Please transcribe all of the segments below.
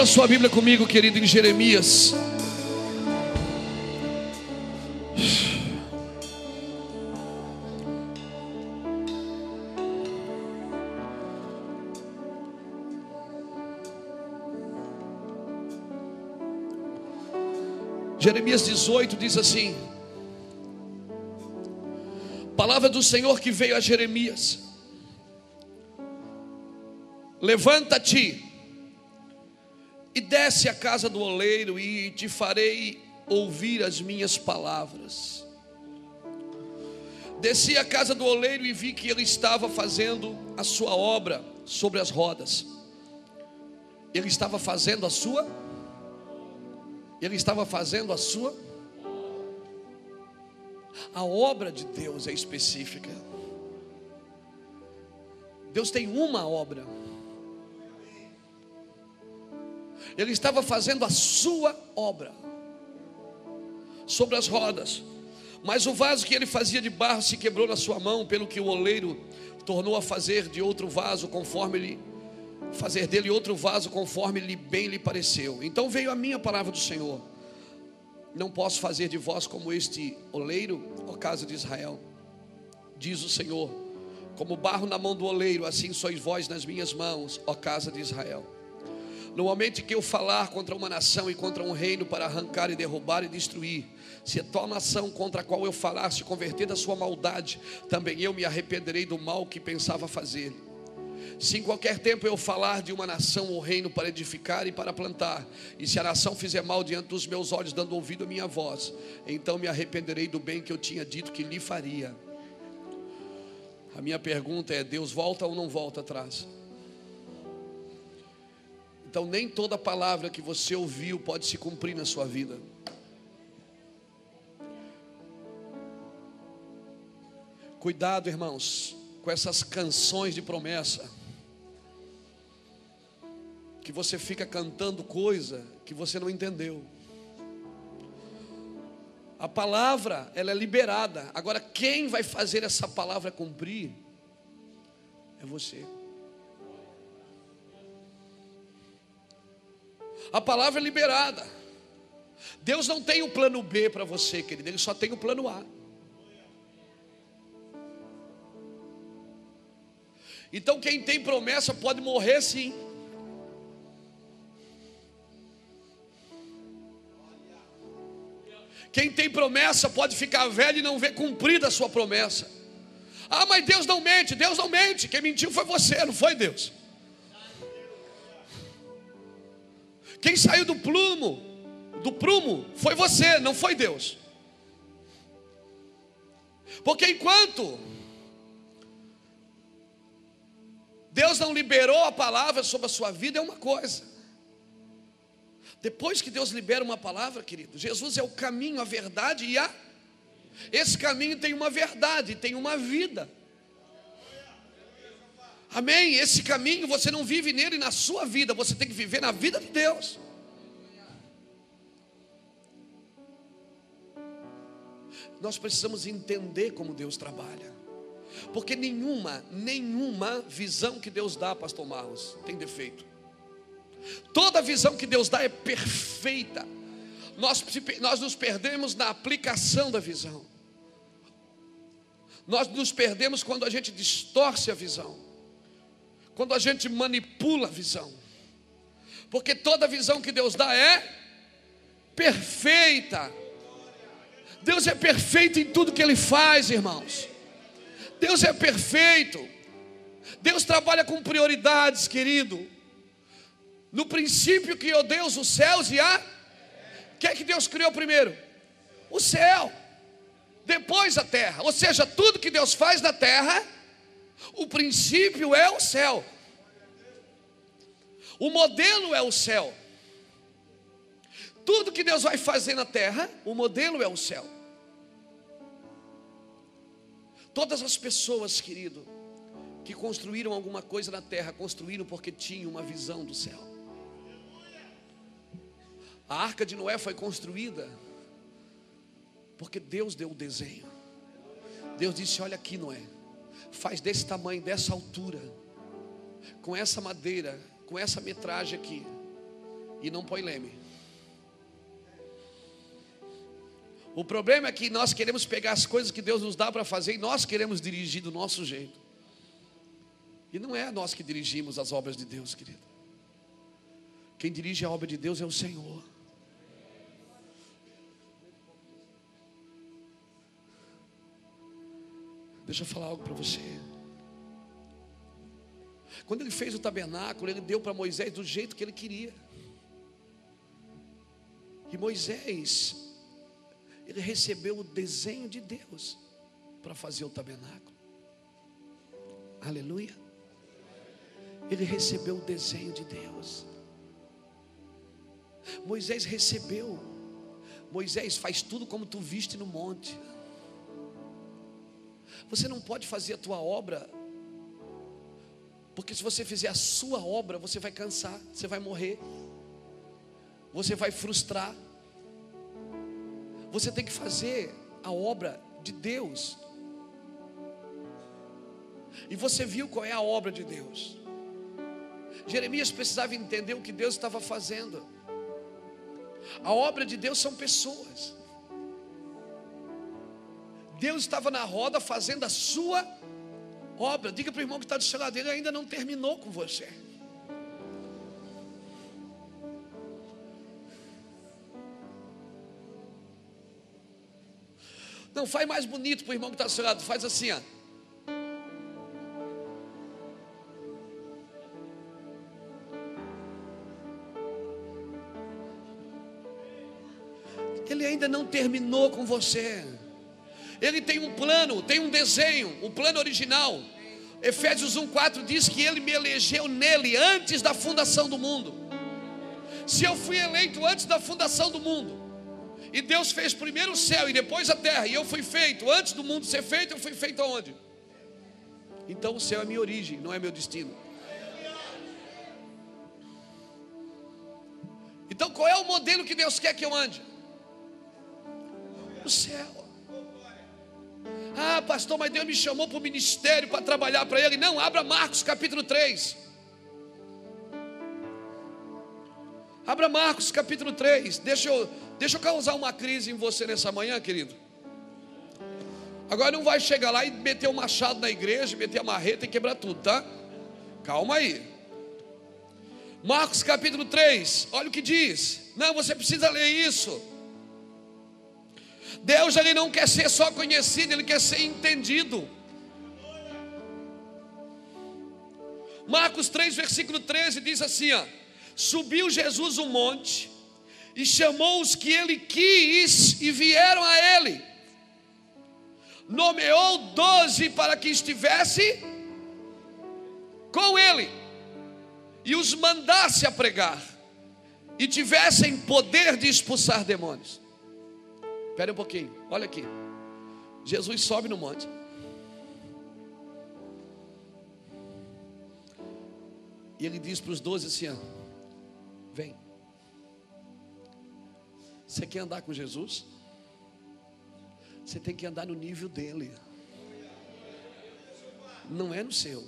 Abra sua Bíblia comigo, querido, em Jeremias. Jeremias 18 diz assim: Palavra do Senhor que veio a Jeremias: Levanta-te e desce à casa do oleiro, e te farei ouvir as minhas palavras. Desci à casa do oleiro e vi que ele estava fazendo a sua obra sobre as rodas. Ele estava fazendo a sua ele estava fazendo a sua. A obra de Deus é específica. Deus tem uma obra. Ele estava fazendo a sua obra sobre as rodas. Mas o vaso que ele fazia de barro se quebrou na sua mão, pelo que o oleiro tornou a fazer de outro vaso conforme ele fazer dele outro vaso conforme lhe bem lhe pareceu. Então veio a minha palavra do Senhor. Não posso fazer de vós como este oleiro, ó casa de Israel. Diz o Senhor: como barro na mão do oleiro, assim sois vós nas minhas mãos, ó casa de Israel. No momento que eu falar contra uma nação e contra um reino para arrancar e derrubar e destruir, se a tua nação contra a qual eu falar se converter da sua maldade, também eu me arrependerei do mal que pensava fazer se em qualquer tempo eu falar de uma nação ou reino para edificar e para plantar, e se a nação fizer mal diante dos meus olhos, dando ouvido à minha voz, então me arrependerei do bem que eu tinha dito que lhe faria. A minha pergunta é: Deus volta ou não volta atrás? Então, nem toda palavra que você ouviu pode se cumprir na sua vida. Cuidado, irmãos, com essas canções de promessa que você fica cantando coisa que você não entendeu. A palavra, ela é liberada. Agora, quem vai fazer essa palavra cumprir é você. A palavra é liberada. Deus não tem o plano B para você, querido, Ele só tem o plano A. Então, quem tem promessa pode morrer sim. Quem tem promessa pode ficar velho e não ver cumprida a sua promessa. Ah, mas Deus não mente, Deus não mente. Quem mentiu foi você, não foi Deus. Quem saiu do plumo, do prumo, foi você, não foi Deus. Porque enquanto Deus não liberou a palavra sobre a sua vida, é uma coisa. Depois que Deus libera uma palavra, querido, Jesus é o caminho, a verdade e a. Esse caminho tem uma verdade, tem uma vida. Amém? Esse caminho você não vive nele na sua vida, você tem que viver na vida de Deus. Nós precisamos entender como Deus trabalha. Porque nenhuma, nenhuma visão que Deus dá, pastor Marlos, tem defeito. Toda visão que Deus dá é perfeita. Nós, nós nos perdemos na aplicação da visão. Nós nos perdemos quando a gente distorce a visão. Quando a gente manipula a visão. Porque toda visão que Deus dá é perfeita. Deus é perfeito em tudo que Ele faz, irmãos. Deus é perfeito. Deus trabalha com prioridades, querido. No princípio criou Deus os céus e a. O que é que Deus criou primeiro? O céu. Depois a terra. Ou seja, tudo que Deus faz na terra, o princípio é o céu. O modelo é o céu. Tudo que Deus vai fazer na terra, o modelo é o céu. Todas as pessoas, querido, que construíram alguma coisa na terra, construíram porque tinham uma visão do céu. A arca de Noé foi construída porque Deus deu o desenho. Deus disse: Olha aqui, Noé, faz desse tamanho, dessa altura, com essa madeira, com essa metragem aqui. e não põe leme. O problema é que nós queremos pegar as coisas que Deus nos dá para fazer e nós queremos dirigir do nosso jeito. E não é nós que dirigimos as obras de Deus, querido. Quem dirige a obra de Deus é o Senhor. Deixa eu falar algo para você. Quando ele fez o tabernáculo, ele deu para Moisés do jeito que ele queria. E Moisés, ele recebeu o desenho de Deus para fazer o tabernáculo. Aleluia. Ele recebeu o desenho de Deus. Moisés recebeu. Moisés faz tudo como tu viste no monte. Você não pode fazer a tua obra, porque se você fizer a sua obra, você vai cansar, você vai morrer, você vai frustrar. Você tem que fazer a obra de Deus. E você viu qual é a obra de Deus. Jeremias precisava entender o que Deus estava fazendo. A obra de Deus são pessoas. Deus estava na roda fazendo a sua obra. Diga para o irmão que está do seu lado, ele ainda não terminou com você. Não, faz mais bonito para o irmão que está do seu lado, faz assim, ó. Ele ainda não terminou com você. Ele tem um plano, tem um desenho, o plano original. Efésios 1:4 diz que ele me elegeu nele antes da fundação do mundo. Se eu fui eleito antes da fundação do mundo, e Deus fez primeiro o céu e depois a terra, e eu fui feito antes do mundo ser feito, eu fui feito aonde? Então o céu é minha origem, não é meu destino. Então qual é o modelo que Deus quer que eu ande? O céu. Ah, pastor, mas Deus me chamou para o ministério para trabalhar para Ele. Não, abra Marcos capítulo 3. Abra Marcos capítulo 3. Deixa eu, deixa eu causar uma crise em você nessa manhã, querido. Agora não vai chegar lá e meter o um machado na igreja, meter a marreta e quebrar tudo, tá? Calma aí. Marcos capítulo 3, olha o que diz. Não, você precisa ler isso. Deus ele não quer ser só conhecido, ele quer ser entendido. Marcos 3, versículo 13 diz assim: ó, Subiu Jesus um monte e chamou os que ele quis e vieram a ele. Nomeou doze para que estivesse com ele e os mandasse a pregar e tivessem poder de expulsar demônios. Espera um pouquinho, olha aqui. Jesus sobe no monte. E ele diz para os doze assim: ó, Vem. Você quer andar com Jesus? Você tem que andar no nível dele. Não é no seu.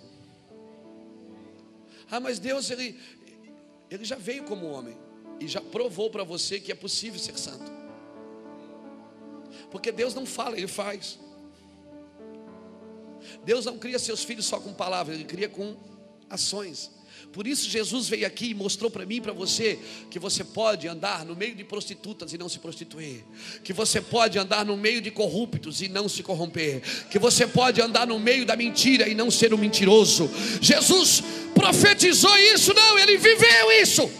Ah, mas Deus, ele, ele já veio como homem. E já provou para você que é possível ser santo. Porque Deus não fala, Ele faz. Deus não cria seus filhos só com palavras, Ele cria com ações. Por isso Jesus veio aqui e mostrou para mim e para você que você pode andar no meio de prostitutas e não se prostituir, que você pode andar no meio de corruptos e não se corromper, que você pode andar no meio da mentira e não ser um mentiroso. Jesus profetizou isso, não, ele viveu isso.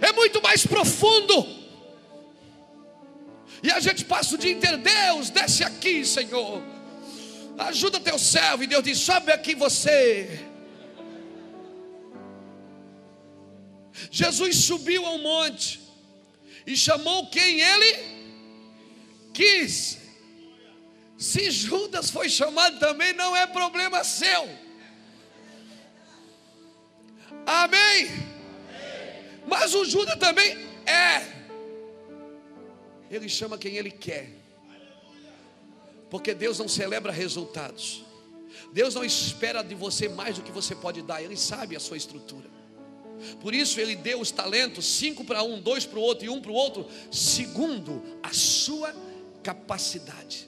É muito mais profundo. E a gente passa o dia inteiro, Deus, desce aqui, Senhor. Ajuda teu servo. E Deus diz: sobe aqui você. Jesus subiu ao monte e chamou quem ele quis. Se Judas foi chamado também, não é problema seu. Amém? Mas o Judas também é. Ele chama quem Ele quer. Porque Deus não celebra resultados. Deus não espera de você mais do que você pode dar. Ele sabe a sua estrutura. Por isso ele deu os talentos, cinco para um, dois para o outro e um para o outro, segundo a sua capacidade.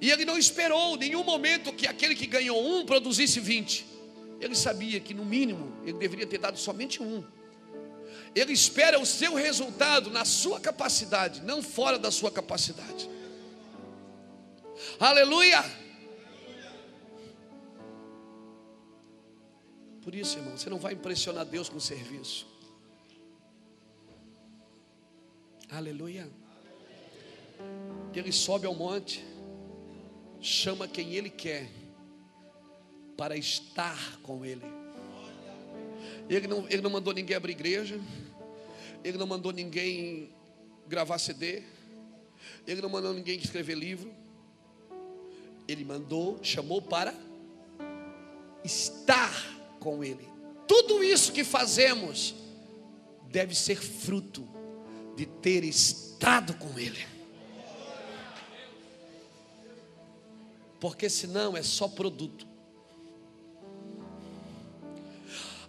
E ele não esperou nenhum momento que aquele que ganhou um produzisse vinte. Ele sabia que no mínimo ele deveria ter dado somente um. Ele espera o seu resultado na sua capacidade, não fora da sua capacidade. Aleluia! Por isso, irmão, você não vai impressionar Deus com serviço. Aleluia. Ele sobe ao monte, chama quem ele quer para estar com ele. Ele não, ele não mandou ninguém abrir igreja, ele não mandou ninguém gravar CD, ele não mandou ninguém escrever livro, ele mandou, chamou para estar com Ele. Tudo isso que fazemos deve ser fruto de ter estado com Ele. Porque senão é só produto.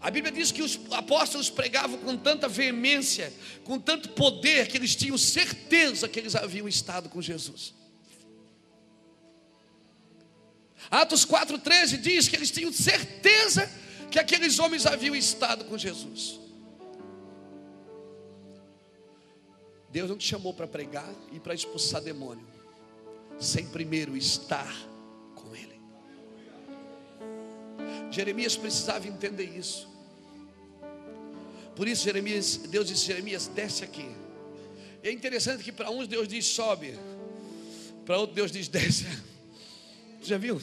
A Bíblia diz que os apóstolos pregavam com tanta veemência, com tanto poder, que eles tinham certeza que eles haviam estado com Jesus. Atos 4,13 diz que eles tinham certeza que aqueles homens haviam estado com Jesus. Deus não te chamou para pregar e para expulsar demônio, sem primeiro estar com Ele. Jeremias precisava entender isso. Por isso, Jeremias, Deus disse: Jeremias, desce aqui. E é interessante que para uns Deus diz sobe, para outros Deus diz desce. Já viu?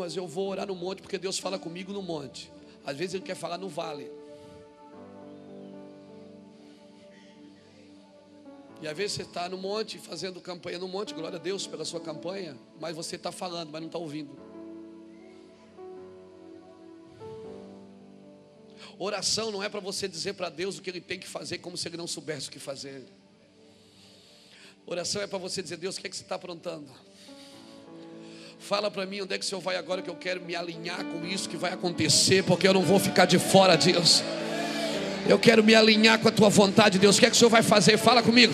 mas eu vou orar no monte porque Deus fala comigo no monte. Às vezes Ele quer falar no vale. E às vezes você está no monte, fazendo campanha no monte, glória a Deus pela sua campanha, mas você está falando, mas não está ouvindo. Oração não é para você dizer para Deus o que Ele tem que fazer, como se Ele não soubesse o que fazer. Oração é para você dizer, Deus, o que, é que você está aprontando? Fala para mim onde é que o Senhor vai agora que eu quero me alinhar com isso que vai acontecer, porque eu não vou ficar de fora, Deus. Eu quero me alinhar com a tua vontade, Deus. O que é que o Senhor vai fazer? Fala comigo.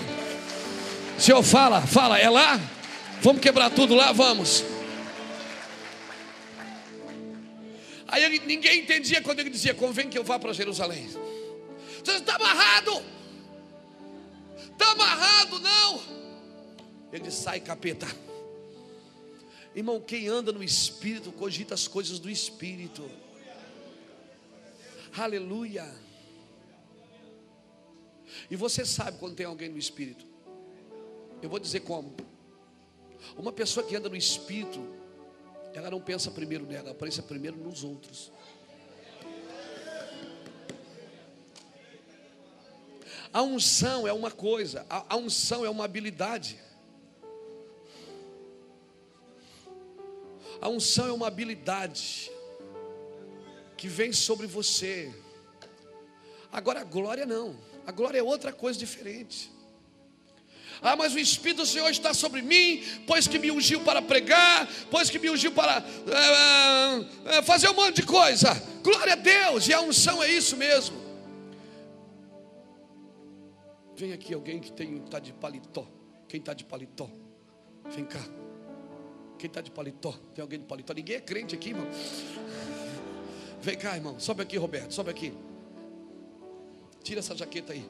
Senhor, fala, fala, é lá? Vamos quebrar tudo lá, vamos. Aí ele, ninguém entendia quando ele dizia: Convém que eu vá para Jerusalém. Você está amarrado, está amarrado, não. Ele sai, capeta. Irmão, quem anda no Espírito cogita as coisas do Espírito. Aleluia. E você sabe quando tem alguém no Espírito. Eu vou dizer como. Uma pessoa que anda no Espírito, ela não pensa primeiro nela, ela pensa primeiro nos outros. A unção é uma coisa, a unção é uma habilidade. A unção é uma habilidade que vem sobre você. Agora a glória não. A glória é outra coisa diferente. Ah, mas o Espírito do Senhor está sobre mim, pois que me ungiu para pregar, pois que me ungiu para é, é, fazer um monte de coisa. Glória a Deus, e a unção é isso mesmo. Vem aqui alguém que está de paletó. Quem está de paletó? Vem cá. Quem está de paletó? Tem alguém de paletó? Ninguém é crente aqui, irmão. Vem cá, irmão. Sobe aqui, Roberto. Sobe aqui. Tira essa jaqueta aí.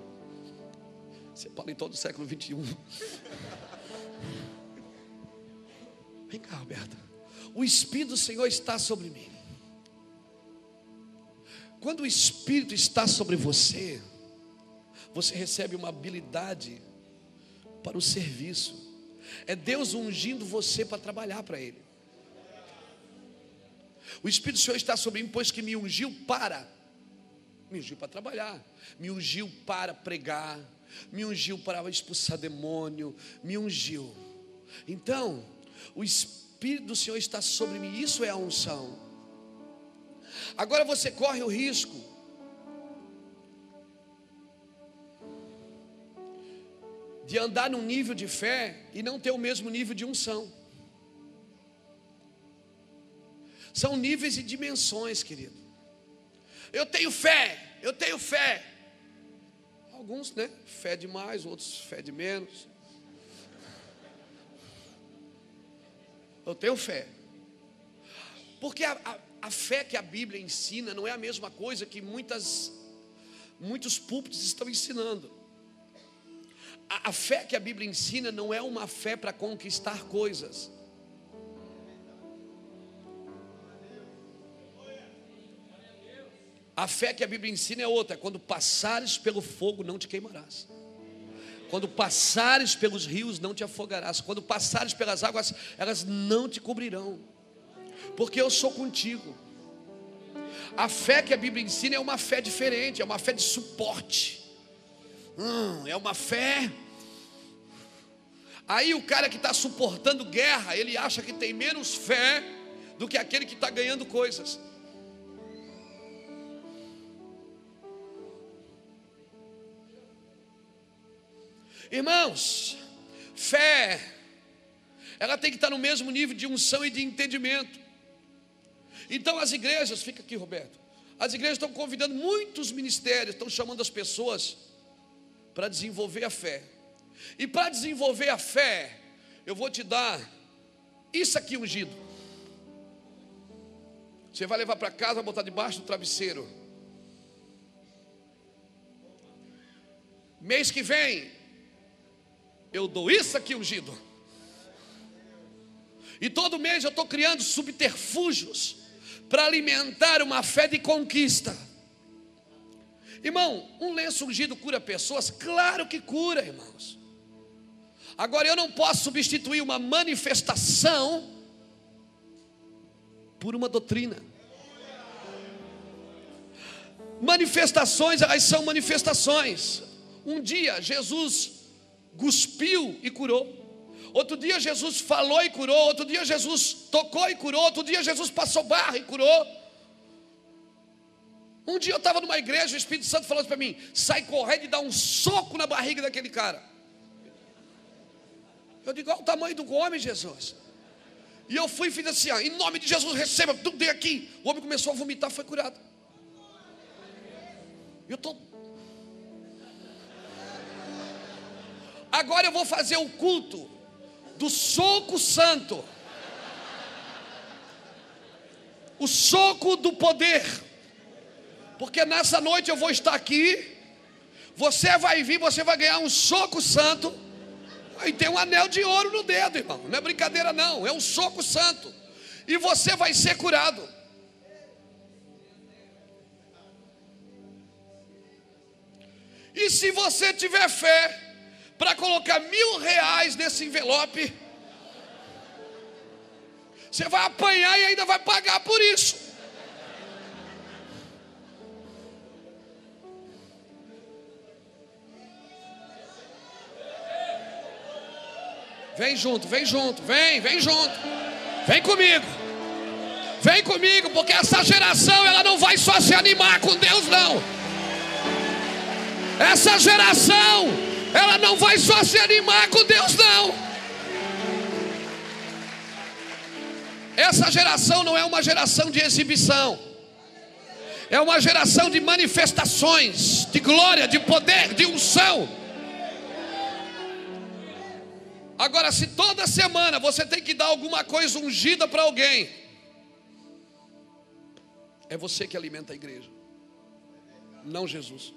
Você é paletó do século 21. Vem cá, Roberto. O Espírito do Senhor está sobre mim. Quando o Espírito está sobre você, você recebe uma habilidade para o serviço. É Deus ungindo você para trabalhar para Ele. O Espírito do Senhor está sobre mim, pois que me ungiu para, me ungiu para trabalhar, me ungiu para pregar, me ungiu para expulsar demônio, me ungiu. Então, o Espírito do Senhor está sobre mim, isso é a unção. Agora você corre o risco de andar num nível de fé e não ter o mesmo nível de unção. São níveis e dimensões, querido. Eu tenho fé, eu tenho fé. Alguns, né? Fé de mais, outros fé de menos. Eu tenho fé. Porque a, a, a, fé que a Bíblia ensina não é a mesma coisa que muitas, muitos púlpitos estão ensinando. A, a fé que a Bíblia ensina não é uma fé para conquistar coisas. A fé que a Bíblia ensina é outra: quando passares pelo fogo, não te queimarás. Quando passares pelos rios, não te afogarás. Quando passares pelas águas, elas não te cobrirão. Porque eu sou contigo. A fé que a Bíblia ensina é uma fé diferente, é uma fé de suporte. Hum, é uma fé. Aí o cara que está suportando guerra, ele acha que tem menos fé do que aquele que está ganhando coisas. Irmãos, fé, ela tem que estar no mesmo nível de unção e de entendimento. Então as igrejas, fica aqui, Roberto. As igrejas estão convidando muitos ministérios, estão chamando as pessoas para desenvolver a fé. E para desenvolver a fé, eu vou te dar isso aqui ungido. Você vai levar para casa, vai botar debaixo do travesseiro. Mês que vem, eu dou isso aqui ungido. E todo mês eu estou criando subterfúgios para alimentar uma fé de conquista. Irmão, um lenço ungido cura pessoas? Claro que cura, irmãos. Agora eu não posso substituir uma manifestação por uma doutrina. Manifestações, elas são manifestações. Um dia Jesus cuspiu e curou. Outro dia Jesus falou e curou. Outro dia Jesus tocou e curou. Outro dia Jesus passou barra e curou. Um dia eu estava numa igreja, o Espírito Santo falou para mim: sai correndo e dá um soco na barriga daquele cara. Eu digo: olha o tamanho do homem, Jesus. E eu fui e fiz assim: em nome de Jesus, receba tudo tem aqui. O homem começou a vomitar, foi curado. Eu estou Agora eu vou fazer o culto do soco santo. O soco do poder. Porque nessa noite eu vou estar aqui. Você vai vir, você vai ganhar um soco santo. Aí tem um anel de ouro no dedo, irmão. Não é brincadeira, não. É um soco santo. E você vai ser curado. E se você tiver fé, para colocar mil reais nesse envelope. Você vai apanhar e ainda vai pagar por isso. Vem junto, vem junto, vem, vem junto. Vem comigo. Vem comigo, porque essa geração ela não vai só se animar com Deus não. Essa geração ela não vai só se animar com Deus, não. Essa geração não é uma geração de exibição, é uma geração de manifestações, de glória, de poder, de unção. Agora, se toda semana você tem que dar alguma coisa ungida para alguém, é você que alimenta a igreja, não Jesus.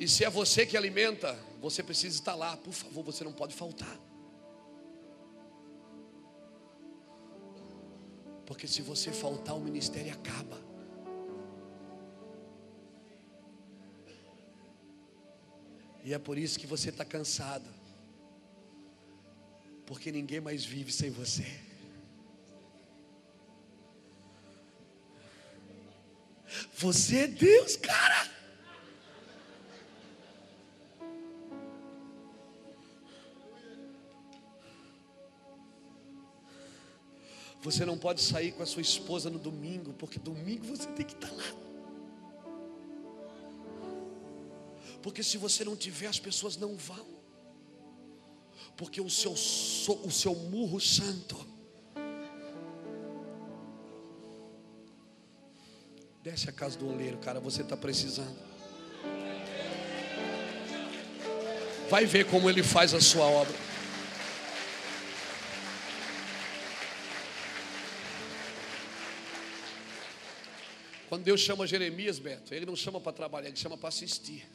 E se é você que alimenta, você precisa estar lá, por favor, você não pode faltar. Porque se você faltar, o ministério acaba. E é por isso que você está cansado. Porque ninguém mais vive sem você. Você é Deus, cara. Você não pode sair com a sua esposa no domingo, porque domingo você tem que estar lá. Porque se você não tiver, as pessoas não vão. Porque o seu, o seu murro santo Desce a casa do oleiro, cara, você está precisando. Vai ver como ele faz a sua obra. Quando Deus chama Jeremias, Beto, ele não chama para trabalhar, ele chama para assistir.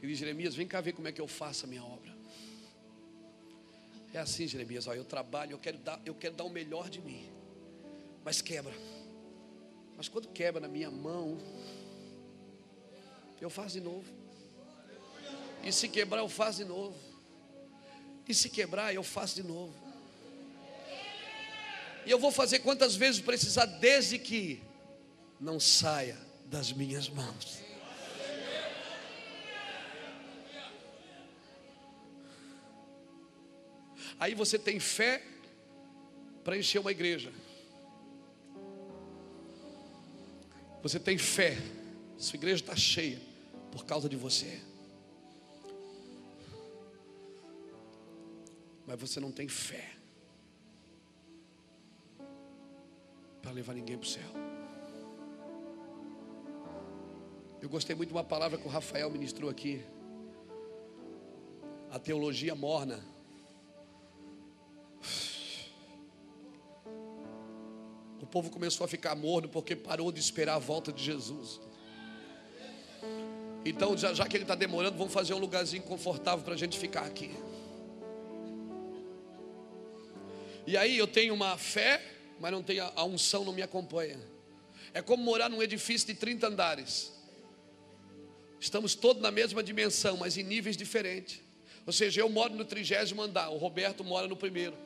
Ele diz: Jeremias, vem cá ver como é que eu faço a minha obra. É assim, Jeremias, ó, eu trabalho, eu quero, dar, eu quero dar o melhor de mim, mas quebra. Mas quando quebra na minha mão, eu faço de novo. E se quebrar, eu faço de novo. E se quebrar, eu faço de novo. E eu vou fazer quantas vezes precisar, desde que não saia das minhas mãos. Aí você tem fé para encher uma igreja. Você tem fé, sua igreja está cheia por causa de você. Mas você não tem fé para levar ninguém para o céu. Eu gostei muito de uma palavra que o Rafael ministrou aqui. A teologia morna. O povo começou a ficar morno porque parou de esperar a volta de Jesus. Então, já, já que ele está demorando, vamos fazer um lugarzinho confortável para a gente ficar aqui. E aí eu tenho uma fé, mas não tenho a, a unção, não me acompanha. É como morar num edifício de 30 andares. Estamos todos na mesma dimensão, mas em níveis diferentes. Ou seja, eu moro no trigésimo andar, o Roberto mora no primeiro.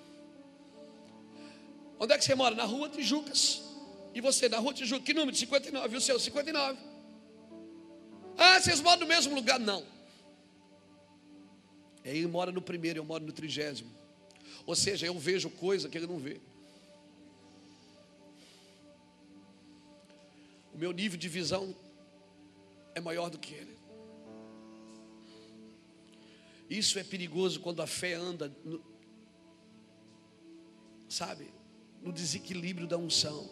Onde é que você mora? Na rua Tijucas. E você, na rua Tijucas, que número? 59. E o seu? 59. Ah, vocês moram no mesmo lugar? Não. Ele mora no primeiro, eu moro no trigésimo. Ou seja, eu vejo coisa que ele não vê. O meu nível de visão é maior do que ele. Isso é perigoso quando a fé anda, no, sabe, no desequilíbrio da unção.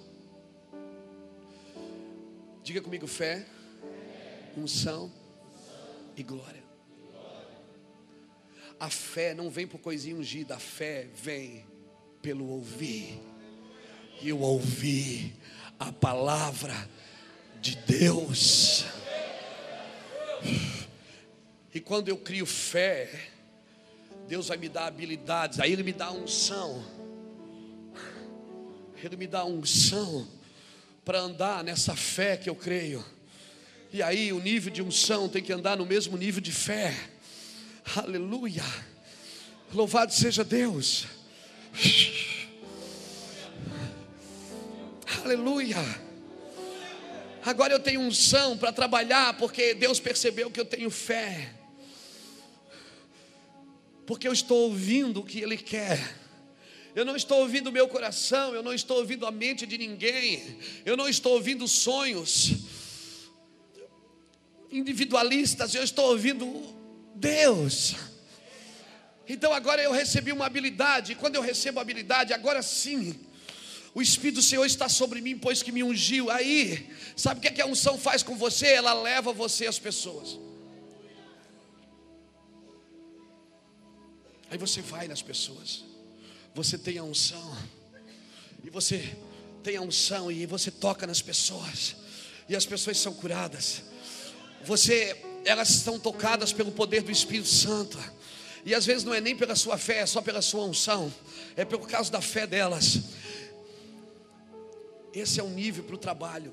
Diga comigo: fé, unção e glória. A fé não vem por coisinha ungida, a fé vem pelo ouvir. E o ouvir a palavra de Deus. E quando eu crio fé, Deus vai me dar habilidades, aí Ele me dá unção. Ele me dá unção para andar nessa fé que eu creio. E aí o nível de unção tem que andar no mesmo nível de fé. Aleluia. Louvado seja Deus. Aleluia. Agora eu tenho unção para trabalhar, porque Deus percebeu que eu tenho fé. Porque eu estou ouvindo o que Ele quer. Eu não estou ouvindo o meu coração, eu não estou ouvindo a mente de ninguém, eu não estou ouvindo sonhos individualistas, eu estou ouvindo Deus. Então agora eu recebi uma habilidade, quando eu recebo habilidade, agora sim, o Espírito do Senhor está sobre mim, pois que me ungiu. Aí, sabe o que, é que a unção faz com você? Ela leva você às pessoas. Aí você vai nas pessoas, você tem a unção, e você tem a unção, e você toca nas pessoas, e as pessoas são curadas. Você, elas estão tocadas pelo poder do Espírito Santo. E às vezes não é nem pela sua fé, é só pela sua unção, é pelo caso da fé delas. Esse é um nível para o trabalho.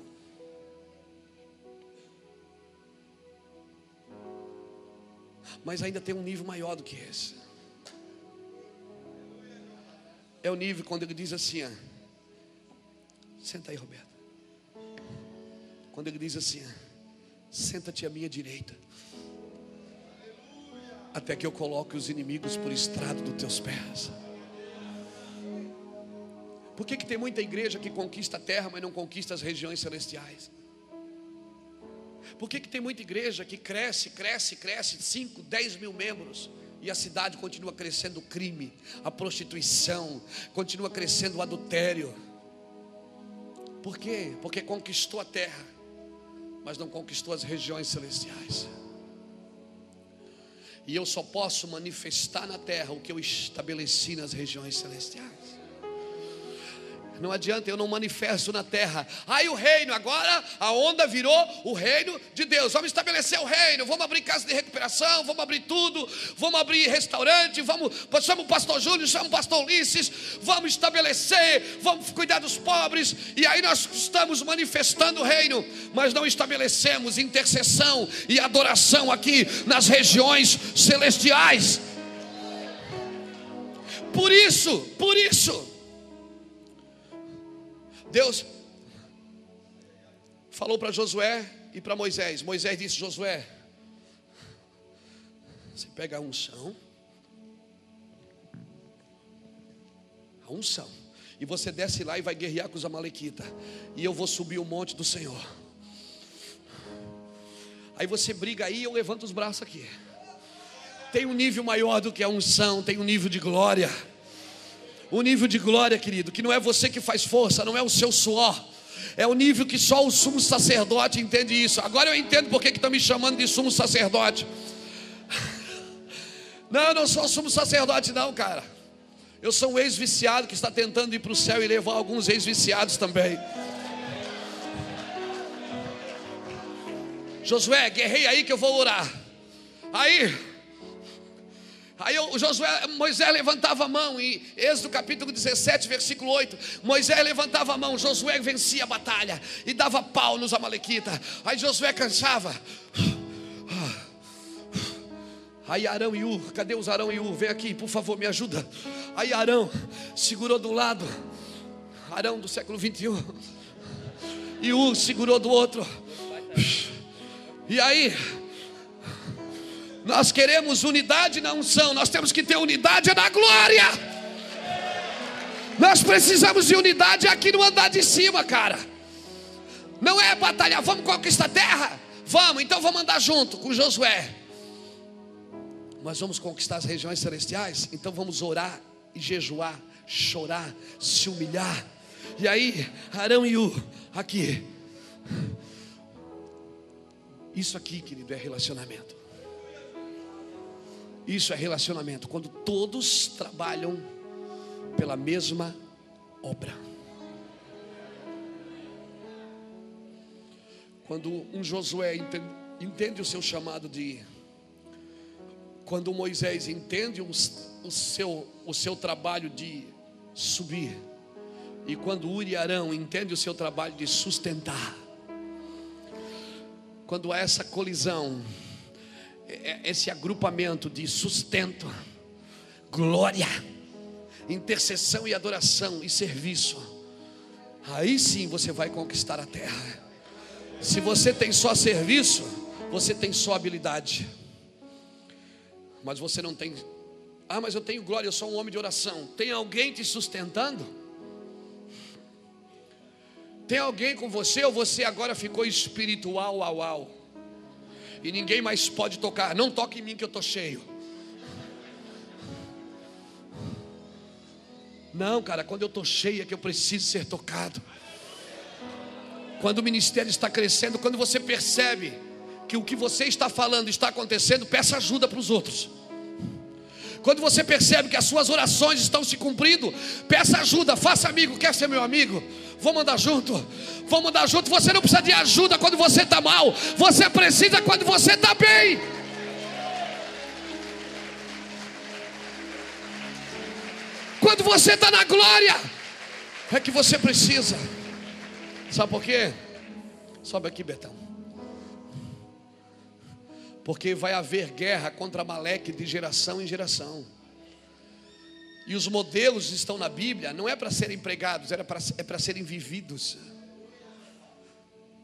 Mas ainda tem um nível maior do que esse. É o nível quando ele diz assim: ó, senta aí, Roberto. Quando ele diz assim: senta-te à minha direita, até que eu coloque os inimigos por estrado dos teus pés. Por que, que tem muita igreja que conquista a terra, mas não conquista as regiões celestiais? Por que, que tem muita igreja que cresce, cresce, cresce, 5, 10 mil membros, e a cidade continua crescendo o crime, a prostituição, continua crescendo o adultério? Por quê? Porque conquistou a terra, mas não conquistou as regiões celestiais. E eu só posso manifestar na terra o que eu estabeleci nas regiões celestiais. Não adianta, eu não manifesto na terra. Aí o reino, agora a onda virou o reino de Deus. Vamos estabelecer o reino, vamos abrir casa de recuperação, vamos abrir tudo, vamos abrir restaurante, vamos, chama o pastor Júlio, chama o pastor Ulisses, vamos estabelecer, vamos cuidar dos pobres. E aí nós estamos manifestando o reino, mas não estabelecemos intercessão e adoração aqui nas regiões celestiais. Por isso, por isso, Deus falou para Josué e para Moisés. Moisés disse: Josué, você pega a unção, a unção, e você desce lá e vai guerrear com os Amalequitas, e eu vou subir o monte do Senhor. Aí você briga aí, eu levanto os braços aqui. Tem um nível maior do que a unção, tem um nível de glória o nível de glória, querido, que não é você que faz força, não é o seu suor. É o nível que só o sumo sacerdote entende isso. Agora eu entendo porque que estão me chamando de sumo sacerdote. Não, eu não sou sumo sacerdote, não, cara. Eu sou um ex-viciado que está tentando ir para o céu e levar alguns ex-viciados também. Josué, guerrei aí que eu vou orar. Aí, Aí o Josué, Moisés levantava a mão, em Êxodo capítulo 17, versículo 8. Moisés levantava a mão, Josué vencia a batalha e dava pau nos Amalequitas. Aí Josué cansava. Aí Arão e Ur, cadê os Arão e Ur? Vem aqui, por favor, me ajuda. Aí Arão segurou do lado, Arão do século 21, e Ur segurou do outro. E aí, nós queremos unidade na unção, nós temos que ter unidade na glória. Nós precisamos de unidade aqui no andar de cima, cara. Não é batalhar, vamos conquistar a terra? Vamos, então vamos andar junto com Josué. Mas vamos conquistar as regiões celestiais, então vamos orar e jejuar, chorar, se humilhar. E aí, Arão e U, aqui. Isso aqui, querido, é relacionamento. Isso é relacionamento, quando todos trabalham pela mesma obra. Quando um Josué entende, entende o seu chamado de. Quando Moisés entende o, o, seu, o seu trabalho de subir. E quando Uri Arão entende o seu trabalho de sustentar. Quando há essa colisão, é, esse agrupamento de sustento, glória, intercessão e adoração e serviço, aí sim você vai conquistar a terra. Se você tem só serviço, você tem só habilidade, mas você não tem. Ah, mas eu tenho glória, eu sou um homem de oração. Tem alguém te sustentando? Tem alguém com você ou você agora ficou espiritual, au, au? E ninguém mais pode tocar. Não toque em mim que eu estou cheio. Não, cara, quando eu estou cheio é que eu preciso ser tocado. Quando o ministério está crescendo, quando você percebe que o que você está falando está acontecendo, peça ajuda para os outros. Quando você percebe que as suas orações estão se cumprindo, peça ajuda, faça amigo, quer ser meu amigo? Vamos andar junto, vamos andar junto. Você não precisa de ajuda quando você está mal, você precisa quando você está bem. Quando você está na glória, é que você precisa. Sabe por quê? Sobe aqui, Betão. Porque vai haver guerra contra Maleque de geração em geração. E os modelos estão na Bíblia, não é para serem pregados, é para serem vividos.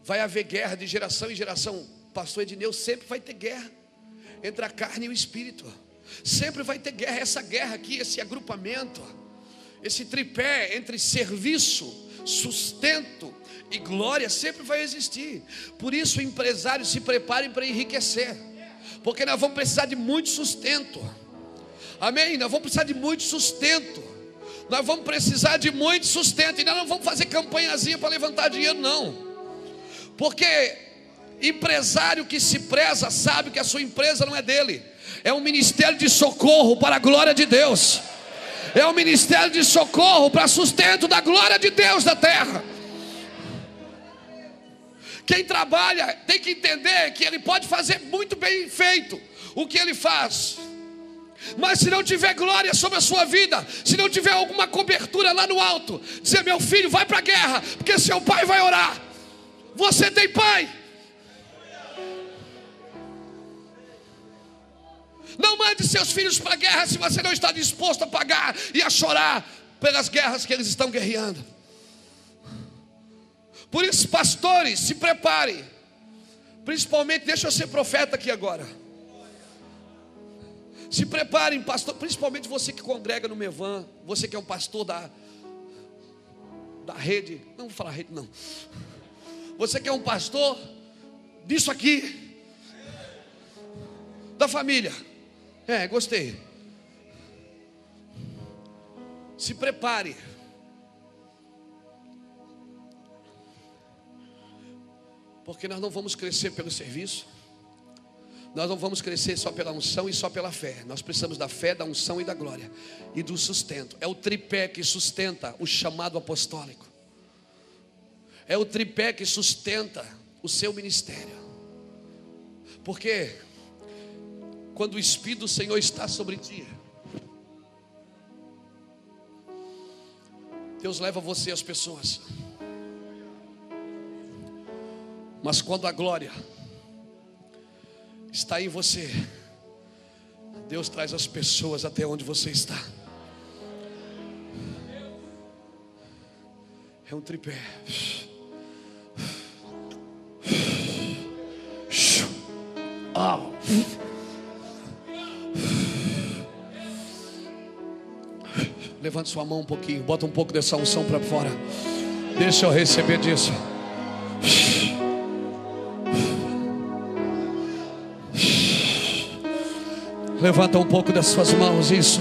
Vai haver guerra de geração em geração. Pastor Edneu sempre vai ter guerra entre a carne e o espírito. Sempre vai ter guerra, essa guerra aqui, esse agrupamento, esse tripé entre serviço, sustento e glória sempre vai existir. Por isso, empresários se preparem para enriquecer, porque nós vamos precisar de muito sustento. Amém? Nós vamos precisar de muito sustento. Nós vamos precisar de muito sustento. E nós não vamos fazer campanhazinha para levantar dinheiro, não. Porque empresário que se preza sabe que a sua empresa não é dele. É um ministério de socorro para a glória de Deus. É um ministério de socorro para sustento da glória de Deus da terra. Quem trabalha tem que entender que ele pode fazer muito bem feito o que ele faz. Mas se não tiver glória sobre a sua vida, se não tiver alguma cobertura lá no alto, dizer meu filho, vai para a guerra, porque seu pai vai orar. Você tem pai. Não mande seus filhos para a guerra se você não está disposto a pagar e a chorar pelas guerras que eles estão guerreando. Por isso, pastores, se preparem. Principalmente, deixa eu ser profeta aqui agora. Se preparem, pastor, principalmente você que congrega no Mevan, você que é um pastor da, da rede, não vou falar rede, não. Você que é um pastor disso aqui, da família. É, gostei. Se prepare. Porque nós não vamos crescer pelo serviço. Nós não vamos crescer só pela unção e só pela fé. Nós precisamos da fé, da unção e da glória. E do sustento. É o tripé que sustenta o chamado apostólico. É o tripé que sustenta o seu ministério. Porque quando o Espírito do Senhor está sobre ti, Deus leva você às pessoas. Mas quando a glória está em você. Deus traz as pessoas até onde você está. É um tripé. Levante sua mão um pouquinho, bota um pouco dessa unção para fora. Deixa eu receber disso. Levanta um pouco das suas mãos, isso.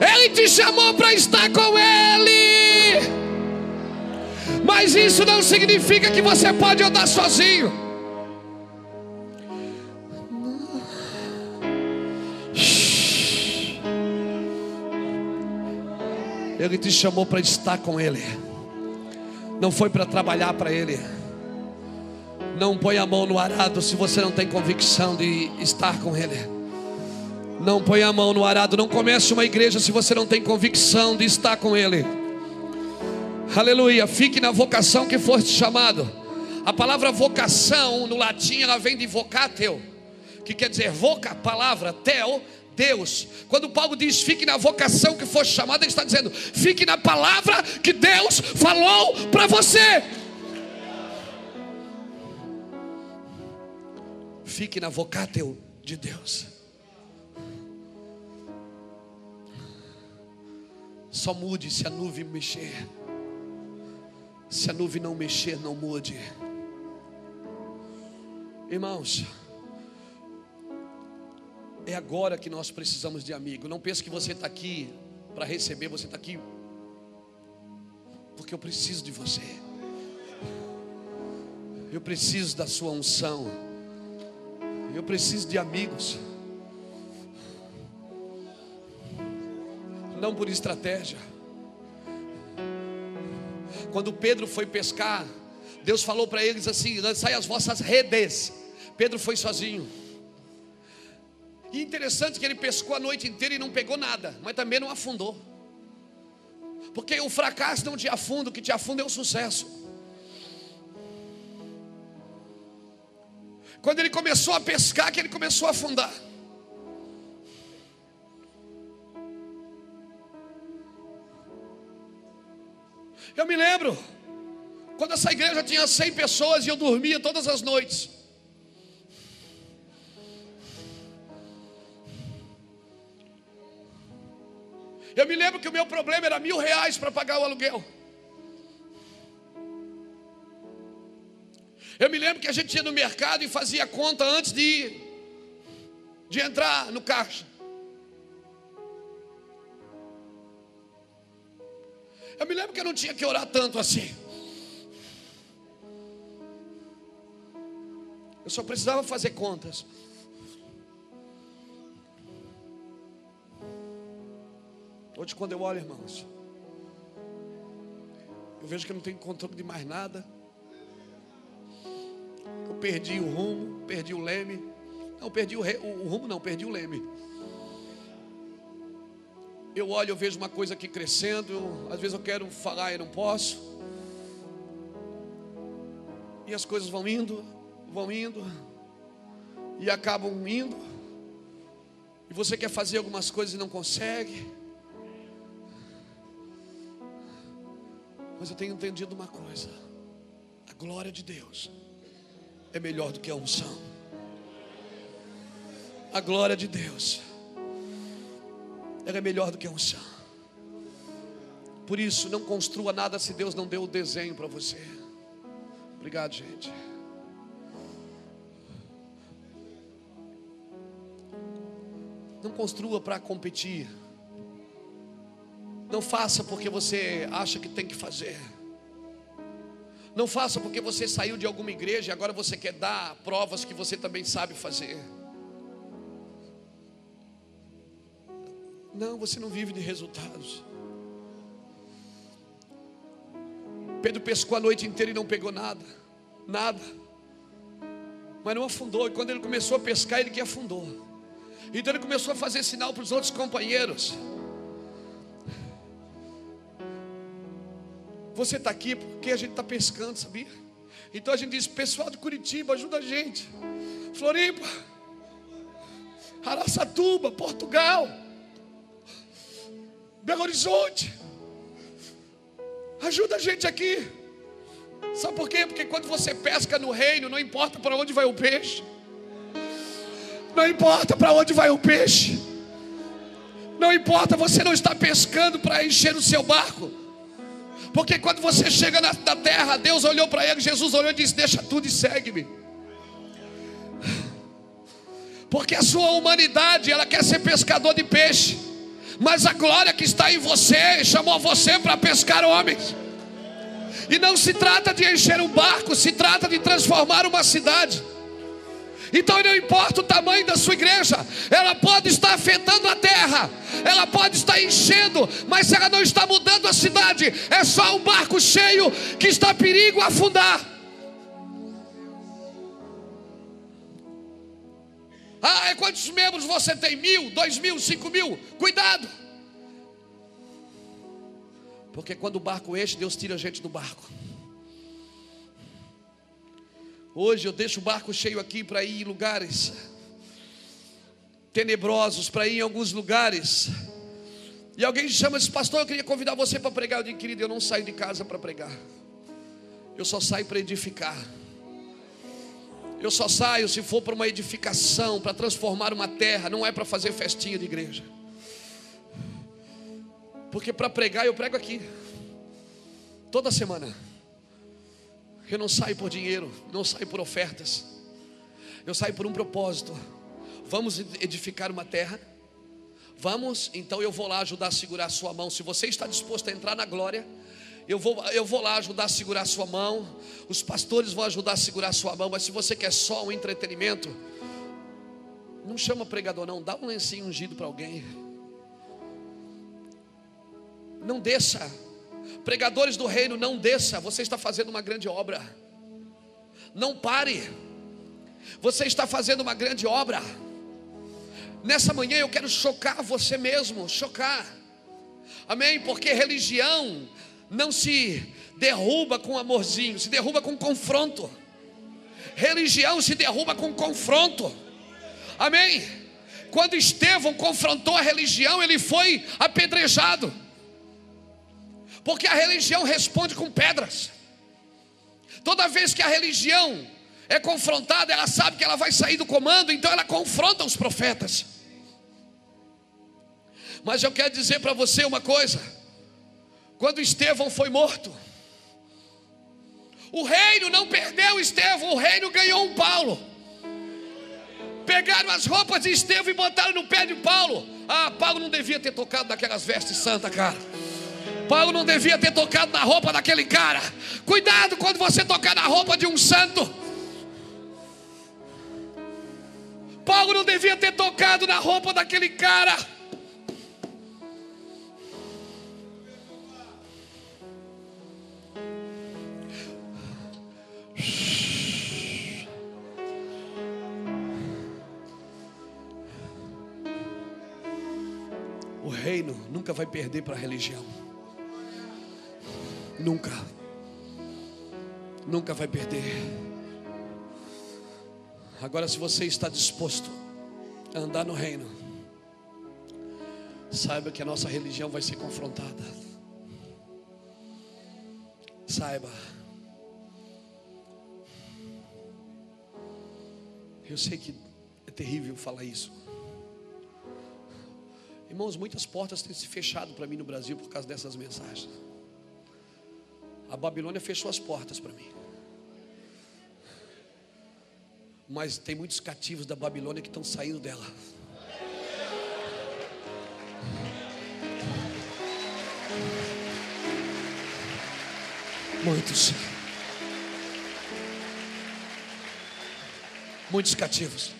Ele te chamou para estar com Ele. Mas isso não significa que você pode andar sozinho. Ele te chamou para estar com Ele. Não foi para trabalhar para Ele. Não põe a mão no arado se você não tem convicção de estar com Ele. Não põe a mão no arado, não comece uma igreja se você não tem convicção de estar com Ele. Aleluia, fique na vocação que foste chamado. A palavra vocação no latim ela vem de vocateo, que quer dizer voca, palavra, teo, Deus. Quando Paulo diz fique na vocação que foste chamado, ele está dizendo fique na palavra que Deus falou para você. Fique na vocateo de Deus. Só mude se a nuvem mexer. Se a nuvem não mexer, não mude. Irmãos, é agora que nós precisamos de amigo. Não pense que você está aqui para receber, você está aqui porque eu preciso de você. Eu preciso da sua unção. Eu preciso de amigos. Não por estratégia. Quando Pedro foi pescar, Deus falou para eles assim: lançai as vossas redes. Pedro foi sozinho. E interessante que ele pescou a noite inteira e não pegou nada, mas também não afundou. Porque o fracasso não te afunda, o que te afunda é o sucesso. Quando ele começou a pescar, que ele começou a afundar. Eu me lembro, quando essa igreja tinha 100 pessoas e eu dormia todas as noites. Eu me lembro que o meu problema era mil reais para pagar o aluguel. Eu me lembro que a gente ia no mercado e fazia conta antes de de entrar no caixa. Tinha que orar tanto assim. Eu só precisava fazer contas. Hoje, quando eu olho, irmãos, eu vejo que eu não tenho controle de mais nada. Eu perdi o rumo, perdi o leme. Não, perdi o, re... o rumo, não, perdi o leme. Eu olho, eu vejo uma coisa aqui crescendo. Às vezes eu quero falar e não posso. E as coisas vão indo, vão indo e acabam indo. E você quer fazer algumas coisas e não consegue. Mas eu tenho entendido uma coisa: a glória de Deus é melhor do que a unção. A glória de Deus é melhor do que a unção. Por isso, não construa nada se Deus não deu o desenho para você. Obrigado, gente. Não construa para competir. Não faça porque você acha que tem que fazer. Não faça porque você saiu de alguma igreja e agora você quer dar provas que você também sabe fazer. Não, você não vive de resultados. Pedro pescou a noite inteira e não pegou nada. Nada. Mas não afundou. E quando ele começou a pescar, ele que afundou. Então ele começou a fazer sinal para os outros companheiros. Você está aqui porque a gente está pescando, sabia? Então a gente diz: pessoal de Curitiba, ajuda a gente. Floripa, Araçatuba, Portugal, Belo Horizonte. Ajuda a gente aqui. Sabe por quê? Porque quando você pesca no reino, não importa para onde vai o peixe. Não importa para onde vai o peixe. Não importa, você não está pescando para encher o seu barco. Porque quando você chega na, na terra, Deus olhou para ele, Jesus olhou e disse: Deixa tudo e segue-me. Porque a sua humanidade, ela quer ser pescador de peixe. Mas a glória que está em você chamou você para pescar homens. E não se trata de encher um barco, se trata de transformar uma cidade. Então não importa o tamanho da sua igreja, ela pode estar afetando a terra, ela pode estar enchendo, mas se ela não está mudando a cidade, é só um barco cheio que está perigo afundar. Ah, é quantos membros você tem? Mil, dois mil, cinco mil? Cuidado, porque quando o barco enche, Deus tira a gente do barco. Hoje eu deixo o barco cheio aqui para ir em lugares tenebrosos, para ir em alguns lugares. E alguém chama e diz, pastor, eu queria convidar você para pregar. Eu digo, querido, eu não saio de casa para pregar. Eu só saio para edificar. Eu só saio se for para uma edificação, para transformar uma terra, não é para fazer festinha de igreja. Porque para pregar eu prego aqui. Toda semana. Eu não saio por dinheiro, não saio por ofertas. Eu saio por um propósito. Vamos edificar uma terra? Vamos? Então eu vou lá ajudar a segurar a sua mão. Se você está disposto a entrar na glória, eu vou, eu vou lá ajudar a segurar a sua mão. Os pastores vão ajudar a segurar a sua mão. Mas se você quer só um entretenimento, não chama pregador, não. Dá um lencinho ungido para alguém. Não desça Pregadores do reino, não desça, você está fazendo uma grande obra. Não pare, você está fazendo uma grande obra. Nessa manhã eu quero chocar você mesmo, chocar. Amém? Porque religião não se derruba com amorzinho, se derruba com confronto. Religião se derruba com confronto. Amém? Quando Estevão confrontou a religião, ele foi apedrejado. Porque a religião responde com pedras. Toda vez que a religião é confrontada, ela sabe que ela vai sair do comando, então ela confronta os profetas. Mas eu quero dizer para você uma coisa: quando Estevão foi morto, o reino não perdeu Estevão, o reino ganhou um Paulo. Pegaram as roupas de Estevão e botaram no pé de Paulo. Ah, Paulo não devia ter tocado naquelas vestes santas, cara. Paulo não devia ter tocado na roupa daquele cara. Cuidado quando você tocar na roupa de um santo. Paulo não devia ter tocado na roupa daquele cara. Reino nunca vai perder para a religião. Nunca. Nunca vai perder. Agora, se você está disposto a andar no reino, saiba que a nossa religião vai ser confrontada. Saiba. Eu sei que é terrível falar isso. Irmãos, muitas portas têm se fechado para mim no Brasil por causa dessas mensagens. A Babilônia fechou as portas para mim. Mas tem muitos cativos da Babilônia que estão saindo dela. Muitos. Muitos cativos.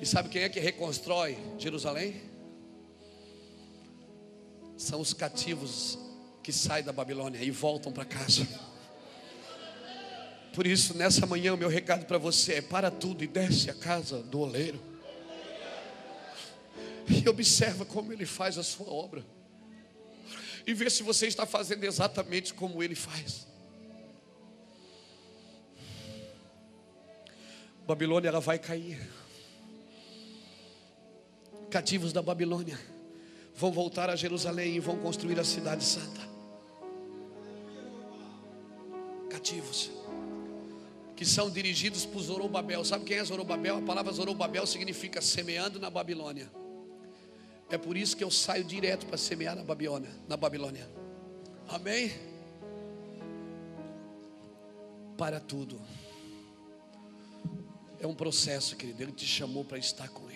E sabe quem é que reconstrói Jerusalém? São os cativos que saem da Babilônia e voltam para casa. Por isso, nessa manhã, o meu recado para você é: para tudo e desce a casa do oleiro. E observa como ele faz a sua obra. E vê se você está fazendo exatamente como ele faz. Babilônia ela vai cair. Cativos da Babilônia vão voltar a Jerusalém e vão construir a cidade santa. Cativos que são dirigidos por Zorobabel. Sabe quem é Zorobabel? A palavra Zorobabel significa semeando na Babilônia. É por isso que eu saio direto para semear na Babilônia, na Babilônia. Amém? Para tudo. É um processo, querido. Ele te chamou para estar com.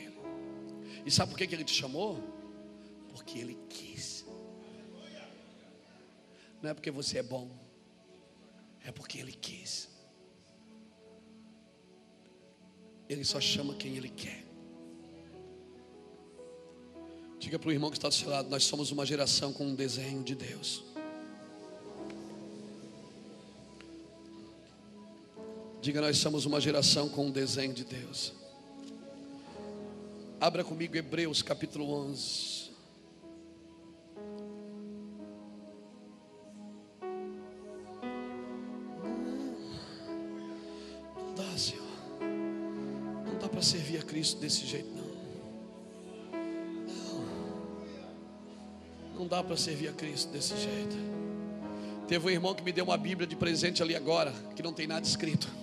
E sabe por que, Ele te chamou? Porque Ele quis. Não é porque você é bom. É porque Ele quis. Ele só chama quem Ele quer. Diga para o irmão que está do seu lado: Nós somos uma geração com um desenho de Deus. Diga, nós somos uma geração com um desenho de Deus. Abra comigo Hebreus capítulo 11. Não dá, Senhor. Não dá para servir a Cristo desse jeito, não. Não, não dá para servir a Cristo desse jeito. Teve um irmão que me deu uma Bíblia de presente ali agora, que não tem nada escrito.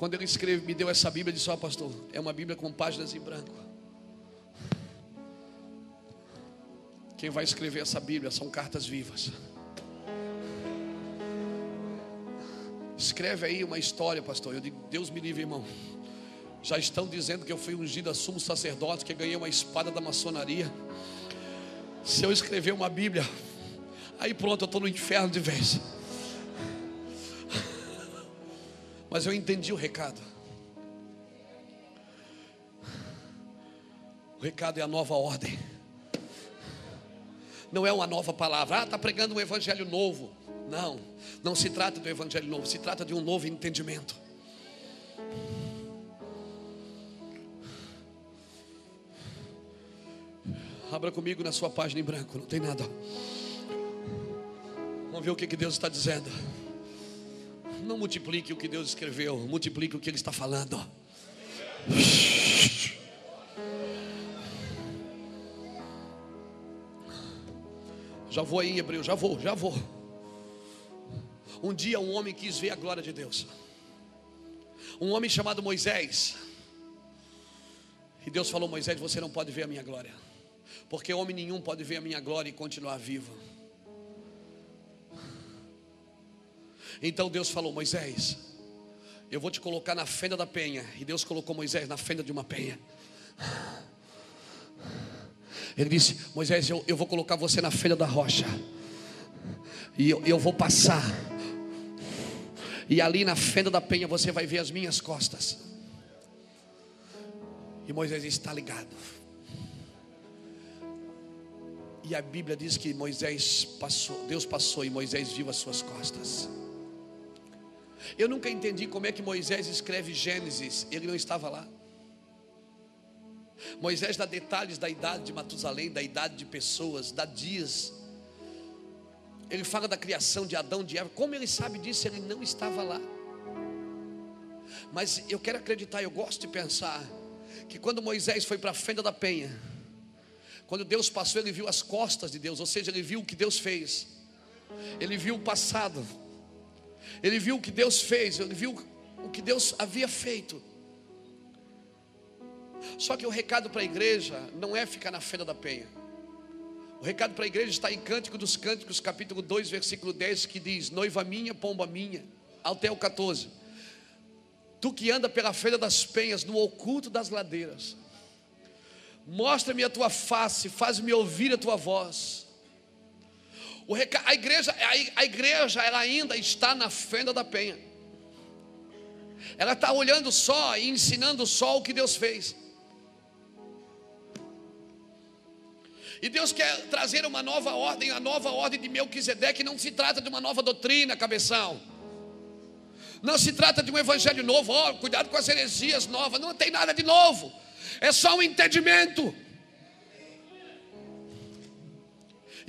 Quando ele escreve, me deu essa Bíblia, disse: Ó, oh, pastor, é uma Bíblia com páginas em branco. Quem vai escrever essa Bíblia são cartas vivas. Escreve aí uma história, pastor. Eu digo: Deus me livre, irmão. Já estão dizendo que eu fui ungido a sumo sacerdote, que ganhei uma espada da maçonaria. Se eu escrever uma Bíblia, aí pronto, eu estou no inferno de vez. Mas eu entendi o recado. O recado é a nova ordem. Não é uma nova palavra. Ah, está pregando um evangelho novo. Não, não se trata do evangelho novo, se trata de um novo entendimento. Abra comigo na sua página em branco, não tem nada. Vamos ver o que, que Deus está dizendo. Não multiplique o que Deus escreveu, multiplique o que Ele está falando. Já vou aí, Hebreu, já vou, já vou. Um dia um homem quis ver a glória de Deus. Um homem chamado Moisés. E Deus falou: Moisés, você não pode ver a minha glória. Porque homem nenhum pode ver a minha glória e continuar vivo. Então Deus falou: Moisés, eu vou te colocar na fenda da penha. E Deus colocou Moisés na fenda de uma penha. Ele disse: Moisés, eu, eu vou colocar você na feira da rocha, e eu, eu vou passar, e ali na fenda da penha você vai ver as minhas costas. E Moisés está ligado. E a Bíblia diz que Moisés passou, Deus passou e Moisés viu as suas costas. Eu nunca entendi como é que Moisés escreve Gênesis, ele não estava lá. Moisés dá detalhes da idade de Matusalém, da idade de pessoas, dá dias. Ele fala da criação de Adão, de Eva. Como ele sabe disso? Ele não estava lá. Mas eu quero acreditar, eu gosto de pensar que quando Moisés foi para a fenda da penha, quando Deus passou, ele viu as costas de Deus, ou seja, ele viu o que Deus fez. Ele viu o passado. Ele viu o que Deus fez, ele viu o que Deus havia feito. Só que o recado para a igreja não é ficar na feira da penha. O recado para a igreja está em Cântico dos Cânticos, capítulo 2, versículo 10, que diz: Noiva minha, pomba minha, até o 14. Tu que anda pela feira das penhas, no oculto das ladeiras, mostra-me a tua face, faz-me ouvir a tua voz. O recado, a igreja, a igreja, ela ainda está na fenda da penha. Ela está olhando só e ensinando só o que Deus fez. E Deus quer trazer uma nova ordem, a nova ordem de Melquisedeque. Não se trata de uma nova doutrina, cabeção. Não se trata de um evangelho novo. Oh, cuidado com as heresias novas. Não tem nada de novo. É só um entendimento.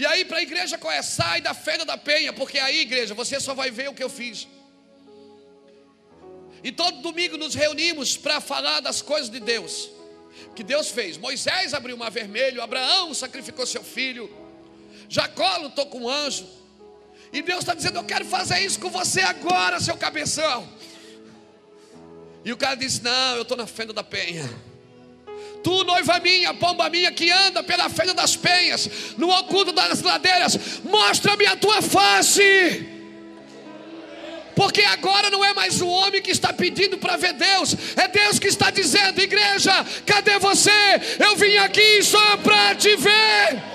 E aí, para a igreja qual é? Sai da fenda da penha, porque aí, igreja, você só vai ver o que eu fiz. E todo domingo nos reunimos para falar das coisas de Deus que Deus fez. Moisés abriu o mar vermelho, Abraão sacrificou seu filho, Jacó lutou com um anjo. E Deus está dizendo: Eu quero fazer isso com você agora, seu cabeção. E o cara disse: Não, eu estou na fenda da penha. Tu, noiva minha, pomba minha, que anda pela fenda das penhas, no oculto das ladeiras, mostra-me a tua face. Porque agora não é mais o homem que está pedindo para ver Deus, é Deus que está dizendo: igreja, cadê você? Eu vim aqui só para te ver.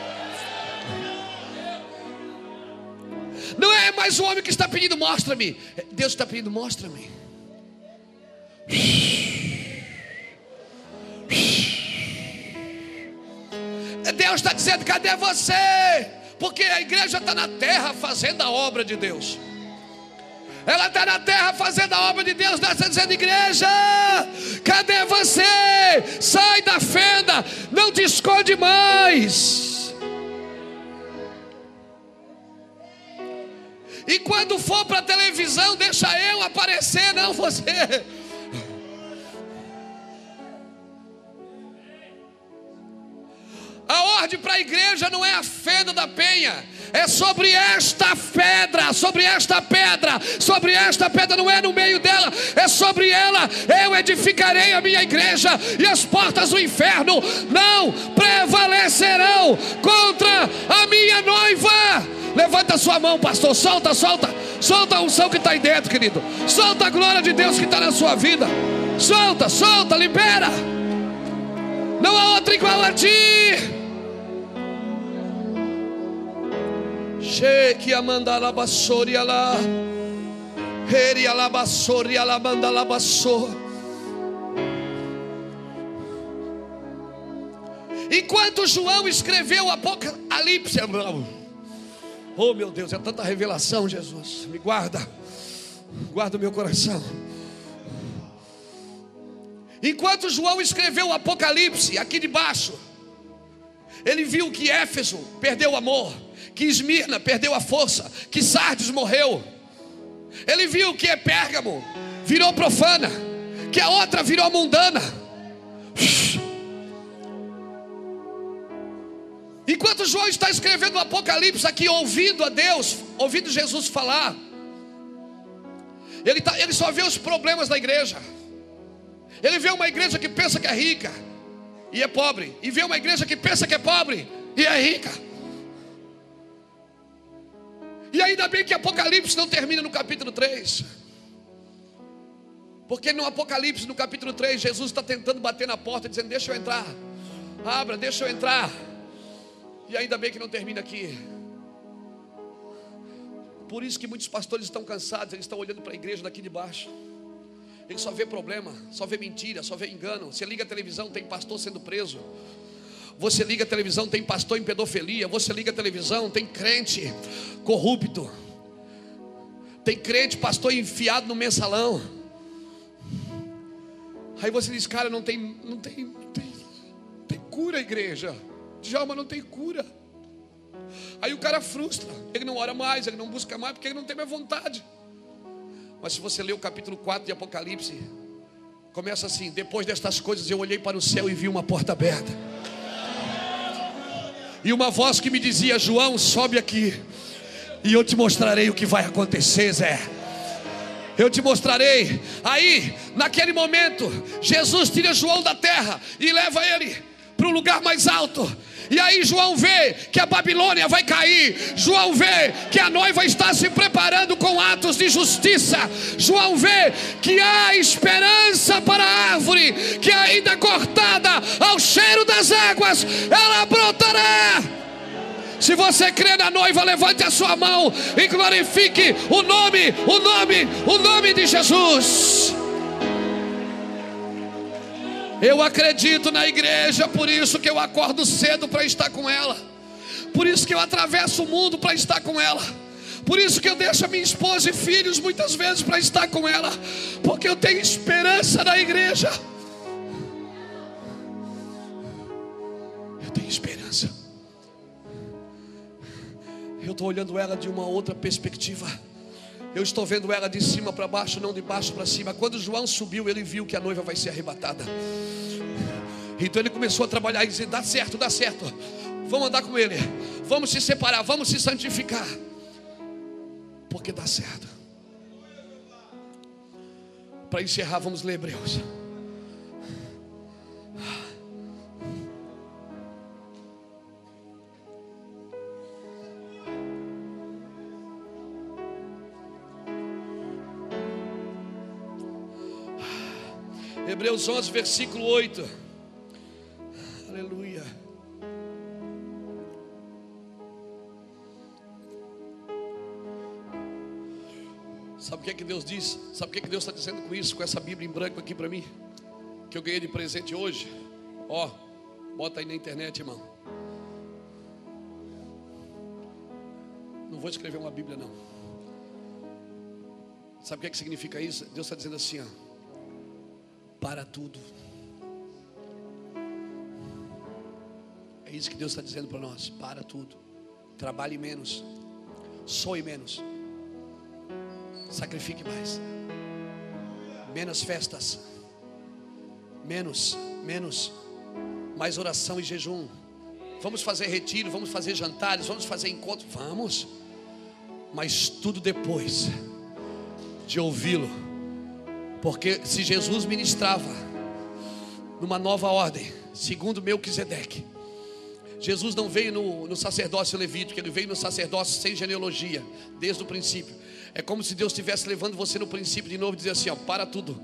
Não é mais o homem que está pedindo, mostra-me. Deus está pedindo, mostra-me. Deus está dizendo: cadê você? Porque a igreja está na terra fazendo a obra de Deus. Ela está na terra fazendo a obra de Deus, está dizendo, igreja, cadê você? Sai da fenda, não te esconde mais. E quando for para a televisão, deixa eu aparecer, não você. Ordem para a igreja não é a fenda da penha, é sobre esta pedra, sobre esta pedra, sobre esta pedra, não é no meio dela, é sobre ela. Eu edificarei a minha igreja e as portas do inferno não prevalecerão contra a minha noiva. Levanta sua mão, pastor, solta, solta, solta a unção que está aí dentro, querido, solta a glória de Deus que está na sua vida, solta, solta, libera. Não há outra igual a ti. Sheiki amanda labassori ala. Heri alabassori alamanda labassor. Enquanto João escreveu Apocalipse, oh meu Deus, é tanta revelação, Jesus, me guarda, guarda o meu coração. Enquanto João escreveu o Apocalipse, aqui debaixo, ele viu que Éfeso perdeu o amor, que Esmirna perdeu a força, que Sardes morreu. Ele viu que é Pérgamo virou profana, que a outra virou mundana. Enquanto João está escrevendo o Apocalipse aqui, ouvindo a Deus, ouvindo Jesus falar, ele, tá, ele só vê os problemas da igreja. Ele vê uma igreja que pensa que é rica e é pobre, e vê uma igreja que pensa que é pobre e é rica. E ainda bem que Apocalipse não termina no capítulo 3. Porque no Apocalipse, no capítulo 3, Jesus está tentando bater na porta, dizendo: Deixa eu entrar, abra, deixa eu entrar. E ainda bem que não termina aqui. Por isso que muitos pastores estão cansados, eles estão olhando para a igreja daqui de baixo. Ele só vê problema, só vê mentira, só vê engano. Você liga a televisão, tem pastor sendo preso. Você liga a televisão, tem pastor em pedofilia. Você liga a televisão, tem crente corrupto. Tem crente, pastor enfiado no mensalão. Aí você diz, cara, não tem, não tem, não tem, tem cura igreja. Djalma não tem cura. Aí o cara frustra, ele não ora mais, ele não busca mais, porque ele não tem mais vontade. Mas se você ler o capítulo 4 de Apocalipse, começa assim: Depois destas coisas eu olhei para o céu e vi uma porta aberta. E uma voz que me dizia: João, sobe aqui, e eu te mostrarei o que vai acontecer, Zé. Eu te mostrarei. Aí, naquele momento, Jesus tira João da terra e leva ele para um lugar mais alto. E aí João vê que a Babilônia vai cair. João vê que a noiva está se preparando com atos de justiça. João vê que há esperança para a árvore que ainda cortada ao cheiro das águas, ela brotará. Se você crê na noiva, levante a sua mão e glorifique o nome, o nome, o nome de Jesus. Eu acredito na igreja, por isso que eu acordo cedo para estar com ela. Por isso que eu atravesso o mundo para estar com ela. Por isso que eu deixo a minha esposa e filhos muitas vezes para estar com ela, porque eu tenho esperança na igreja. Eu tenho esperança. Eu estou olhando ela de uma outra perspectiva. Eu estou vendo ela de cima para baixo, não de baixo para cima. Quando João subiu, ele viu que a noiva vai ser arrebatada. Então ele começou a trabalhar e dizer: dá certo, dá certo. Vamos andar com ele. Vamos se separar, vamos se santificar. Porque dá certo. Para encerrar, vamos ler Hebreus. Hebreus 11, versículo 8. Aleluia. Sabe o que é que Deus diz? Sabe o que é que Deus está dizendo com isso, com essa Bíblia em branco aqui para mim? Que eu ganhei de presente hoje. Ó, bota aí na internet, irmão. Não vou escrever uma Bíblia, não. Sabe o que é que significa isso? Deus está dizendo assim, ó para tudo. É isso que Deus está dizendo para nós: para tudo. Trabalhe menos, soe menos, sacrifique mais, menos festas, menos, menos, mais oração e jejum. Vamos fazer retiro, vamos fazer jantares, vamos fazer encontros, vamos, mas tudo depois de ouvi-lo porque se Jesus ministrava numa nova ordem, segundo Melquisedeque, Jesus não veio no, no, sacerdócio levítico, ele veio no sacerdócio sem genealogia, desde o princípio. É como se Deus estivesse levando você no princípio de novo e dizer assim: ó, para tudo.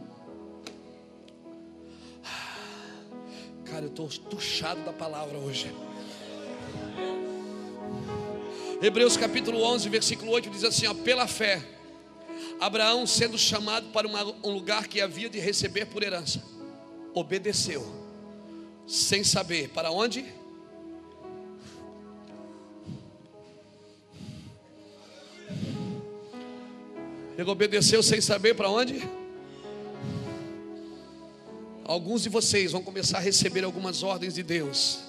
Cara, eu estou tuchado da palavra hoje. Hebreus capítulo 11, versículo 8 diz assim: ó, pela fé Abraão, sendo chamado para uma, um lugar que havia de receber por herança, obedeceu, sem saber para onde. Ele obedeceu sem saber para onde. Alguns de vocês vão começar a receber algumas ordens de Deus.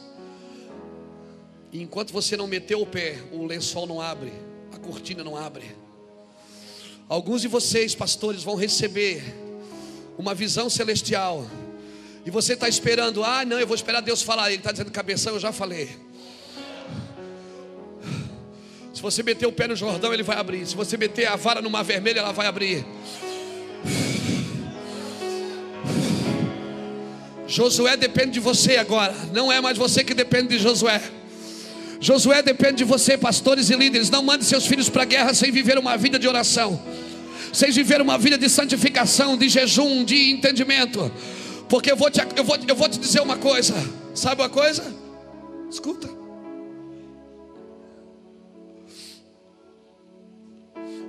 E enquanto você não meteu o pé, o lençol não abre, a cortina não abre. Alguns de vocês, pastores, vão receber uma visão celestial. E você está esperando, ah, não, eu vou esperar Deus falar. Ele está dizendo, cabeção, eu já falei. Se você meter o pé no Jordão, ele vai abrir. Se você meter a vara no mar vermelho, ela vai abrir. Josué depende de você agora. Não é mais você que depende de Josué. Josué depende de você, pastores e líderes. Não mande seus filhos para a guerra sem viver uma vida de oração, sem viver uma vida de santificação, de jejum, de entendimento. Porque eu vou te, eu vou, eu vou te dizer uma coisa: sabe uma coisa? Escuta.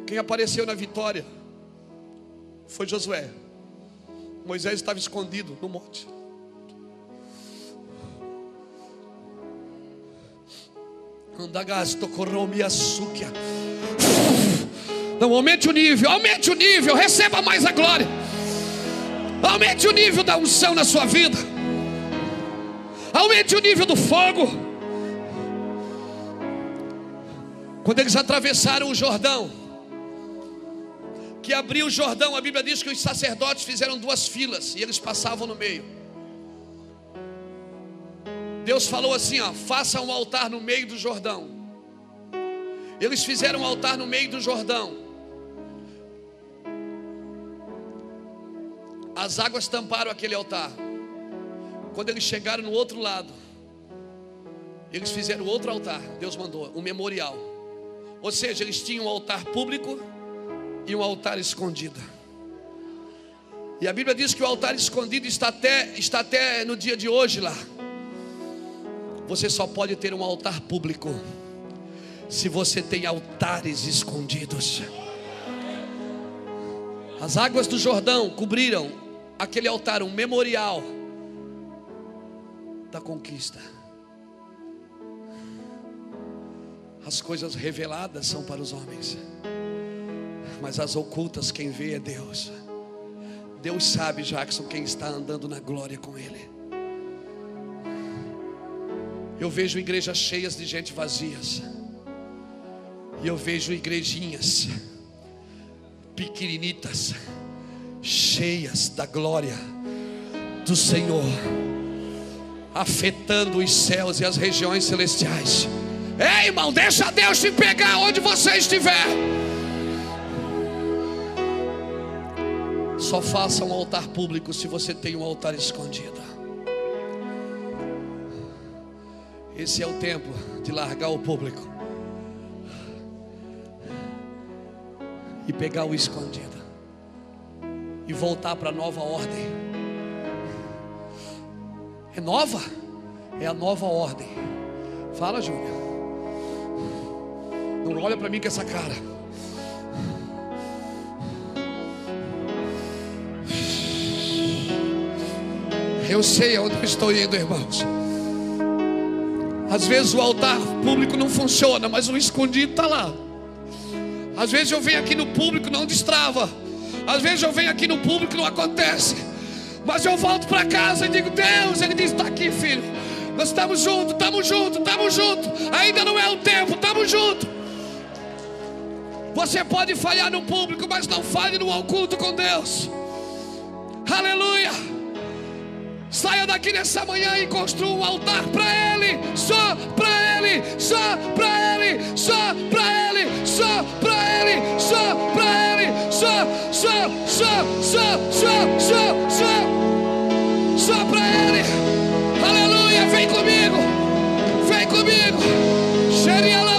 Quem apareceu na vitória foi Josué. Moisés estava escondido no monte. Andagasto corromia súquia. Não, aumente o nível, aumente o nível, receba mais a glória. Aumente o nível da unção na sua vida. Aumente o nível do fogo. Quando eles atravessaram o Jordão, que abriu o Jordão, a Bíblia diz que os sacerdotes fizeram duas filas e eles passavam no meio. Deus falou assim: ó, faça um altar no meio do Jordão. Eles fizeram um altar no meio do Jordão. As águas tamparam aquele altar. Quando eles chegaram no outro lado, eles fizeram outro altar. Deus mandou um memorial. Ou seja, eles tinham um altar público e um altar escondido. E a Bíblia diz que o altar escondido está até, está até no dia de hoje lá. Você só pode ter um altar público se você tem altares escondidos. As águas do Jordão cobriram aquele altar, um memorial da conquista. As coisas reveladas são para os homens, mas as ocultas quem vê é Deus. Deus sabe, Jackson, quem está andando na glória com Ele. Eu vejo igrejas cheias de gente vazias. E eu vejo igrejinhas pequeninitas, cheias da glória do Senhor, afetando os céus e as regiões celestiais. Ei, irmão, deixa Deus te pegar onde você estiver. Só faça um altar público se você tem um altar escondido. Esse é o tempo de largar o público e pegar o escondido e voltar para a nova ordem. É nova? É a nova ordem. Fala, Júnior. Não olha para mim com essa cara. Eu sei aonde eu estou indo, irmãos. Às vezes o altar público não funciona, mas o escondido está lá. Às vezes eu venho aqui no público não destrava. Às vezes eu venho aqui no público não acontece. Mas eu volto para casa e digo, Deus, Ele diz, está aqui, filho. Nós estamos juntos, estamos juntos, estamos juntos. Ainda não é o tempo, estamos juntos. Você pode falhar no público, mas não falhe no oculto com Deus. Aleluia. Saia daqui nessa manhã e construa um altar para Ele, só para Ele, só para Ele, só para Ele, só para Ele, só para Ele, só, só, só, só, só, só, só, só para Ele. Aleluia, vem comigo, vem comigo. Xeria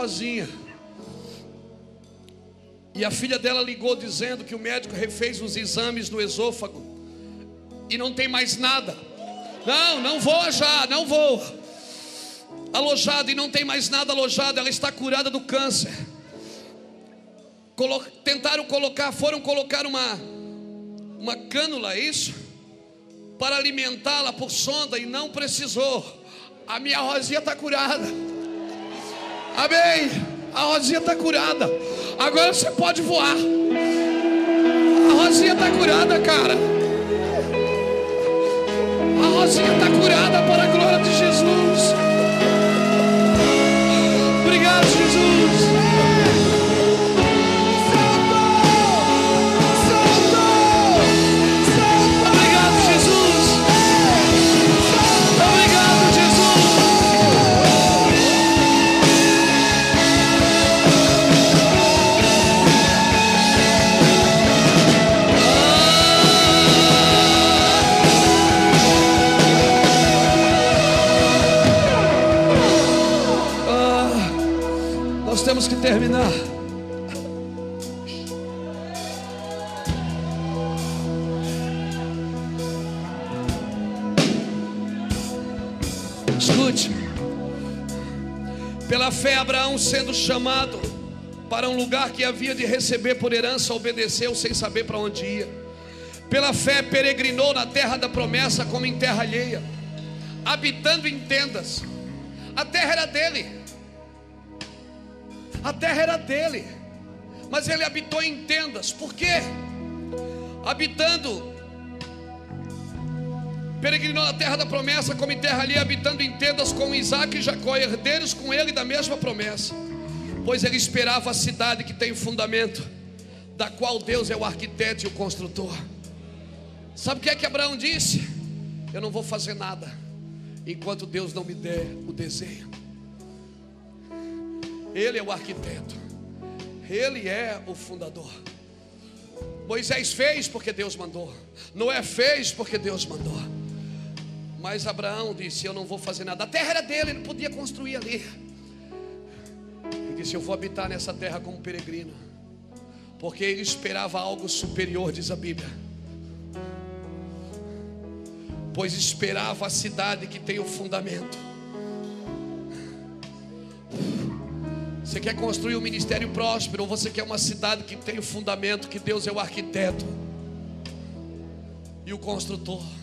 Rosinha. E a filha dela ligou dizendo que o médico refez os exames no esôfago e não tem mais nada. Não, não vou já, não vou. Alojado e não tem mais nada alojado, ela está curada do câncer. Colo tentaram colocar, foram colocar uma uma cânula, é isso? Para alimentá-la por sonda e não precisou. A minha Rosinha está curada. Amém. A Rosinha está curada. Agora você pode voar. A Rosinha está curada, cara. A Rosinha está curada para a glória de Jesus. Pela fé, Abraão, sendo chamado para um lugar que havia de receber por herança, obedeceu sem saber para onde ia. Pela fé, peregrinou na terra da promessa, como em terra alheia, habitando em tendas. A terra era dele, a terra era dele, mas ele habitou em tendas, por quê? Habitando Peregrinou na terra da promessa, como terra ali, habitando em tendas com Isaac e Jacó, herdeiros com ele da mesma promessa. Pois ele esperava a cidade que tem fundamento, da qual Deus é o arquiteto e o construtor. Sabe o que é que Abraão disse? Eu não vou fazer nada, enquanto Deus não me der o desenho. Ele é o arquiteto, ele é o fundador. Moisés fez porque Deus mandou, Noé fez porque Deus mandou. Mas Abraão disse: Eu não vou fazer nada. A terra era dele, ele podia construir ali. Ele disse: Eu vou habitar nessa terra como peregrino, porque ele esperava algo superior, diz a Bíblia. Pois esperava a cidade que tem o fundamento. Você quer construir um ministério próspero, ou você quer uma cidade que tem o fundamento, que Deus é o arquiteto e o construtor?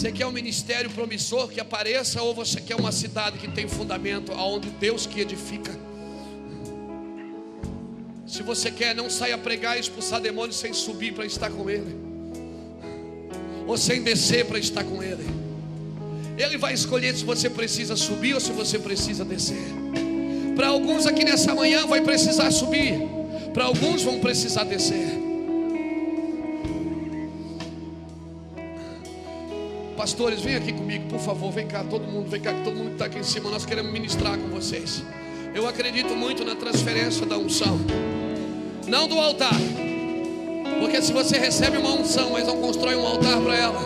Você quer um ministério promissor que apareça, ou você quer uma cidade que tem fundamento, aonde Deus que edifica? Se você quer, não saia pregar e expulsar demônios sem subir para estar com Ele, ou sem descer para estar com Ele. Ele vai escolher se você precisa subir ou se você precisa descer. Para alguns aqui nessa manhã vai precisar subir, para alguns vão precisar descer. Pastores, vem aqui comigo, por favor, vem cá, todo mundo, vem cá, todo mundo que está aqui em cima, nós queremos ministrar com vocês. Eu acredito muito na transferência da unção, não do altar, porque se você recebe uma unção, mas não constrói um altar para ela,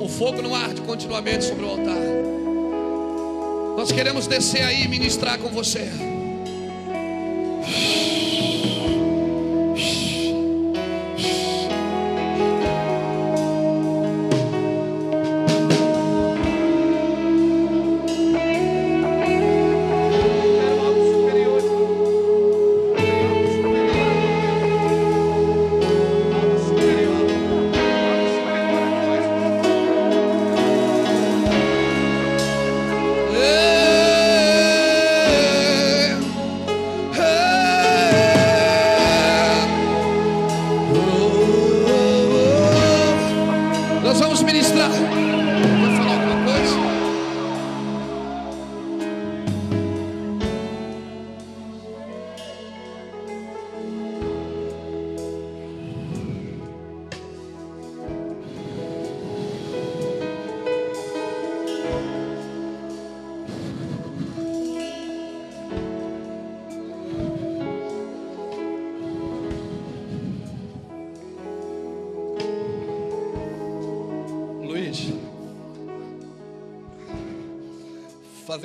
o fogo não arde continuamente sobre o altar. Nós queremos descer aí e ministrar com você.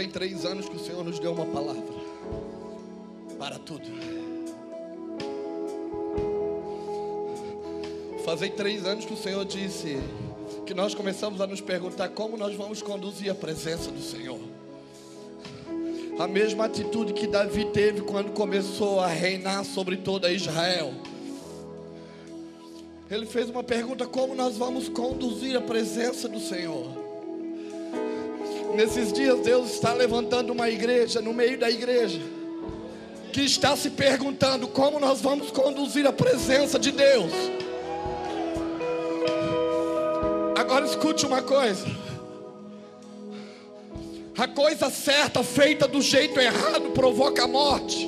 Fazem três anos que o Senhor nos deu uma palavra para tudo. Fazem três anos que o Senhor disse que nós começamos a nos perguntar como nós vamos conduzir a presença do Senhor. A mesma atitude que Davi teve quando começou a reinar sobre toda Israel. Ele fez uma pergunta: como nós vamos conduzir a presença do Senhor? Nesses dias, Deus está levantando uma igreja no meio da igreja, que está se perguntando como nós vamos conduzir a presença de Deus. Agora escute uma coisa. A coisa certa feita do jeito errado provoca a morte.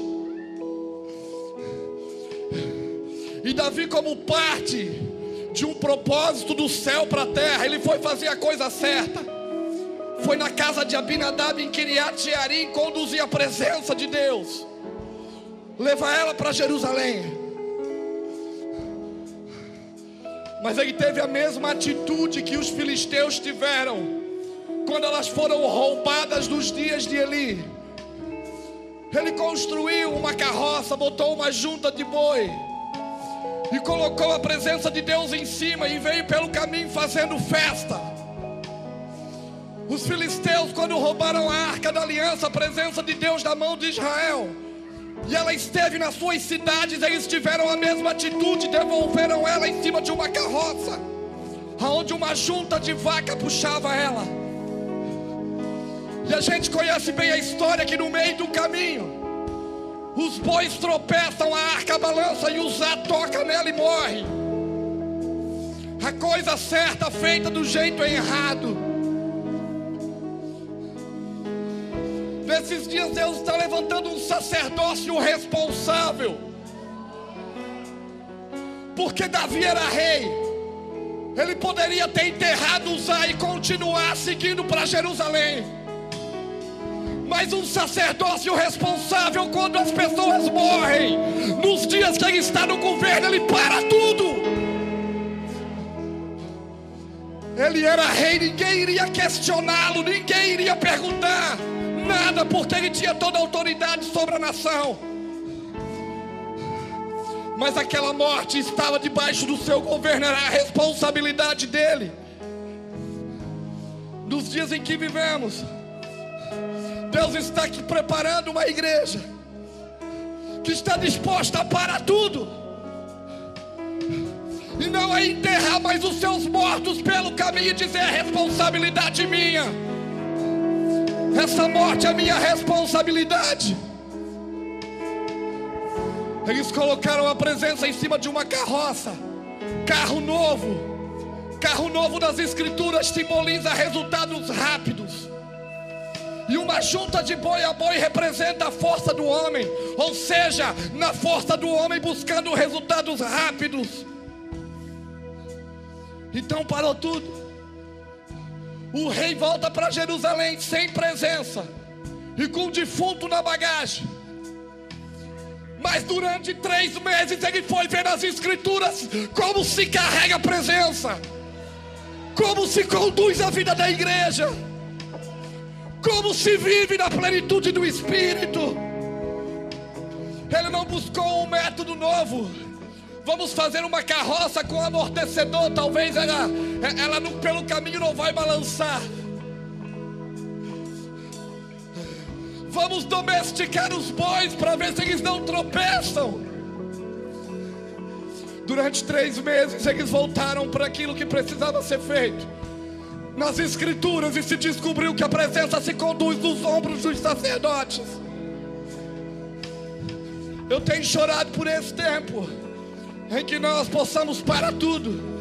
E Davi, como parte de um propósito do céu para a terra, ele foi fazer a coisa certa. Foi na casa de Abinadab em Kiriat Jearim conduzir a presença de Deus. Levar ela para Jerusalém. Mas ele teve a mesma atitude que os filisteus tiveram quando elas foram roubadas nos dias de Eli. Ele construiu uma carroça, botou uma junta de boi e colocou a presença de Deus em cima e veio pelo caminho fazendo festa. Os filisteus, quando roubaram a arca da aliança, a presença de Deus da mão de Israel, e ela esteve nas suas cidades, eles tiveram a mesma atitude, devolveram ela em cima de uma carroça, aonde uma junta de vaca puxava ela. E a gente conhece bem a história que no meio do caminho, os bois tropeçam, a arca balança e o Zá toca nela e morre. A coisa certa feita do jeito errado. Nesses dias Deus está levantando um sacerdócio responsável. Porque Davi era rei. Ele poderia ter enterrado Uzá e continuar seguindo para Jerusalém. Mas um sacerdócio responsável quando as pessoas morrem, nos dias que ele está no governo, ele para tudo. Ele era rei, ninguém iria questioná-lo, ninguém iria perguntar nada, porque ele tinha toda a autoridade sobre a nação. Mas aquela morte estava debaixo do seu governo, era a responsabilidade dele. Nos dias em que vivemos, Deus está aqui preparando uma igreja que está disposta para tudo. E não é enterrar mais os seus mortos pelo caminho e dizer é responsabilidade minha. Essa morte é minha responsabilidade. Eles colocaram a presença em cima de uma carroça, carro novo. Carro novo das escrituras simboliza resultados rápidos. E uma junta de boi a boi representa a força do homem, ou seja, na força do homem buscando resultados rápidos. Então parou tudo. O rei volta para Jerusalém sem presença e com o defunto na bagagem. Mas durante três meses ele foi ver nas escrituras como se carrega a presença, como se conduz a vida da igreja, como se vive na plenitude do Espírito. Ele não buscou um método novo. Vamos fazer uma carroça com amortecedor, talvez ela, ela não, pelo caminho não vai balançar. Vamos domesticar os bois para ver se eles não tropeçam. Durante três meses eles voltaram para aquilo que precisava ser feito. Nas escrituras e se descobriu que a presença se conduz nos ombros dos sacerdotes. Eu tenho chorado por esse tempo em que nós possamos para tudo.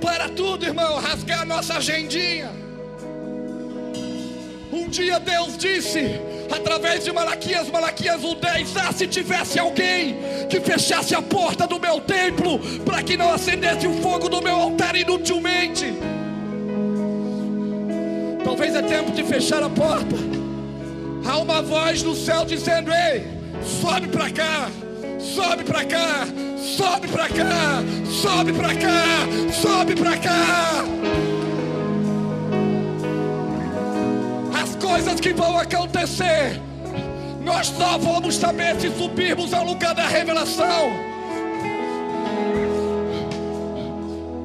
Para tudo, irmão, rasgar nossa agendinha. Um dia Deus disse, através de Malaquias, Malaquias 1,10: Ah, se tivesse alguém que fechasse a porta do meu templo, para que não acendesse o fogo do meu altar inutilmente. Talvez é tempo de fechar a porta. Há uma voz no céu dizendo: Ei, sobe para cá, sobe para cá, sobe para cá, sobe para cá, sobe para cá. coisas que vão acontecer. Nós só vamos saber se subirmos ao lugar da revelação.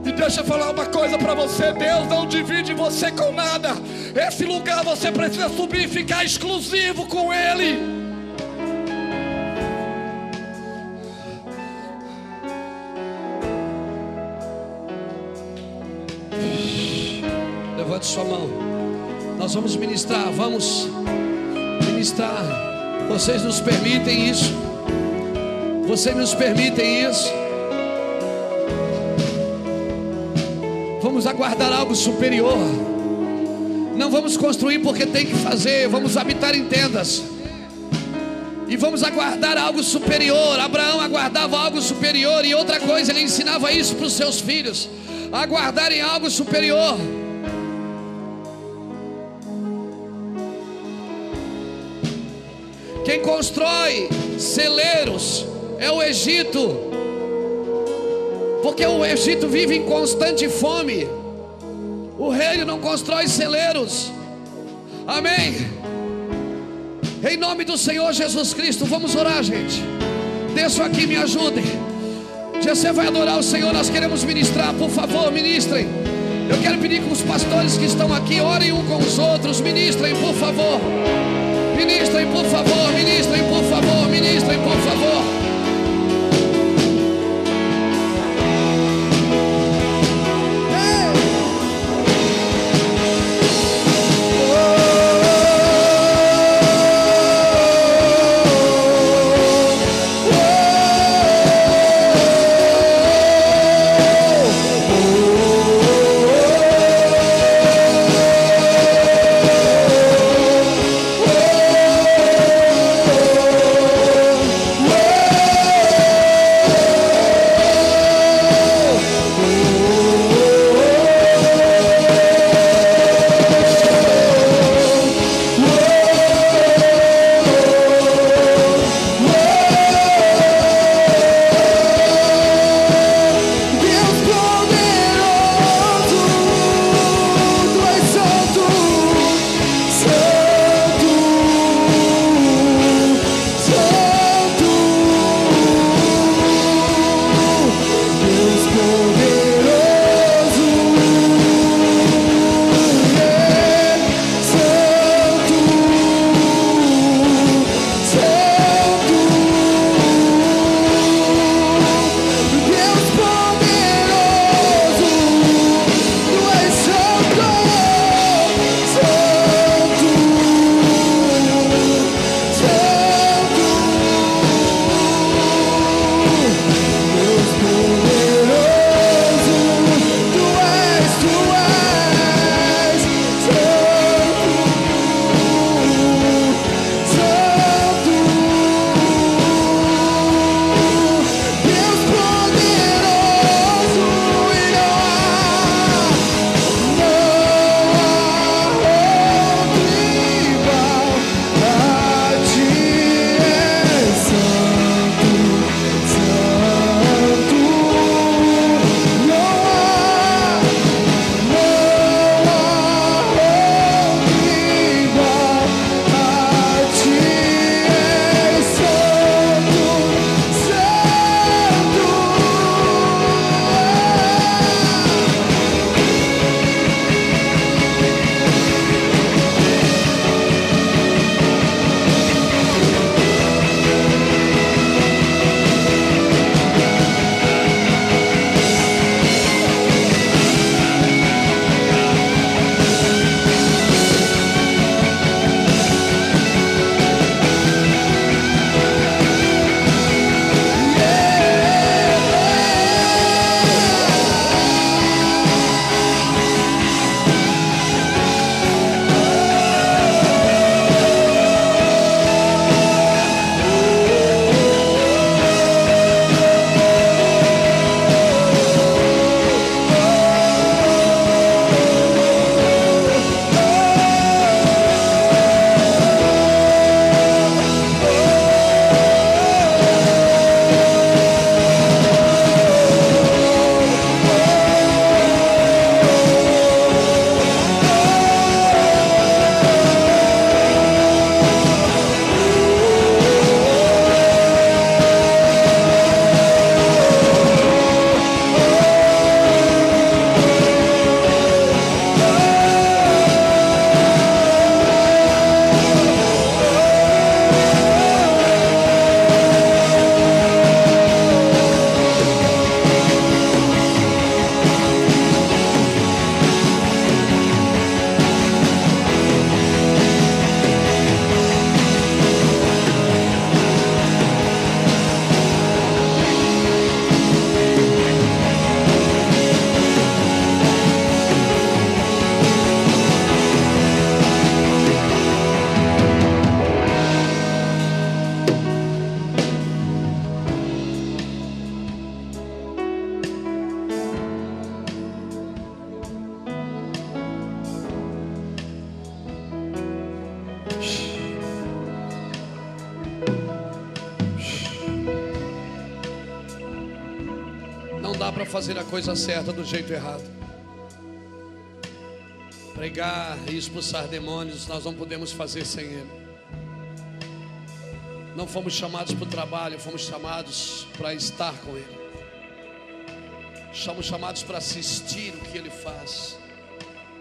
E deixa eu falar uma coisa para você: Deus não divide você com nada. Esse lugar você precisa subir e ficar exclusivo com Ele. Nós vamos ministrar, vamos ministrar. Vocês nos permitem isso? Vocês nos permitem isso? Vamos aguardar algo superior. Não vamos construir porque tem que fazer, vamos habitar em tendas. E vamos aguardar algo superior. Abraão aguardava algo superior. E outra coisa, ele ensinava isso para os seus filhos: aguardarem algo superior. Constrói celeiros é o Egito, porque o Egito vive em constante fome. O reino não constrói celeiros. Amém. Em nome do Senhor Jesus Cristo, vamos orar, gente. Desço aqui, me ajudem. Você vai adorar o Senhor, nós queremos ministrar, por favor, ministrem. Eu quero pedir que os pastores que estão aqui orem um com os outros, ministrem, por favor. Ministrem, por favor, ministrem, por favor, ministrem, por favor. Fazer a coisa certa do jeito errado. Pregar e expulsar demônios, nós não podemos fazer sem Ele. Não fomos chamados para o trabalho, fomos chamados para estar com Ele. Somos chamados para assistir o que Ele faz,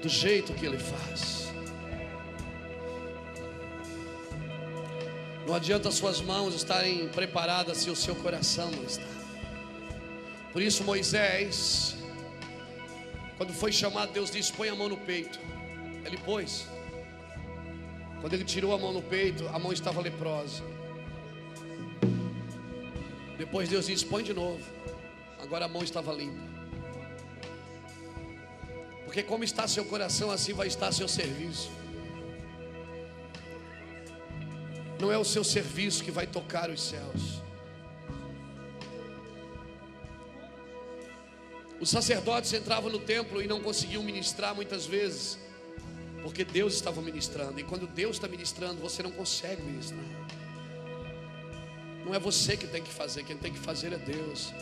do jeito que Ele faz. Não adianta suas mãos estarem preparadas se o seu coração não está. Por isso Moisés, quando foi chamado, Deus disse: põe a mão no peito. Ele pôs. Quando ele tirou a mão no peito, a mão estava leprosa. Depois Deus disse: põe de novo. Agora a mão estava limpa. Porque como está seu coração, assim vai estar seu serviço. Não é o seu serviço que vai tocar os céus. Os sacerdotes entravam no templo e não conseguiam ministrar muitas vezes, porque Deus estava ministrando. E quando Deus está ministrando, você não consegue ministrar. Não é você que tem que fazer, quem tem que fazer é Deus.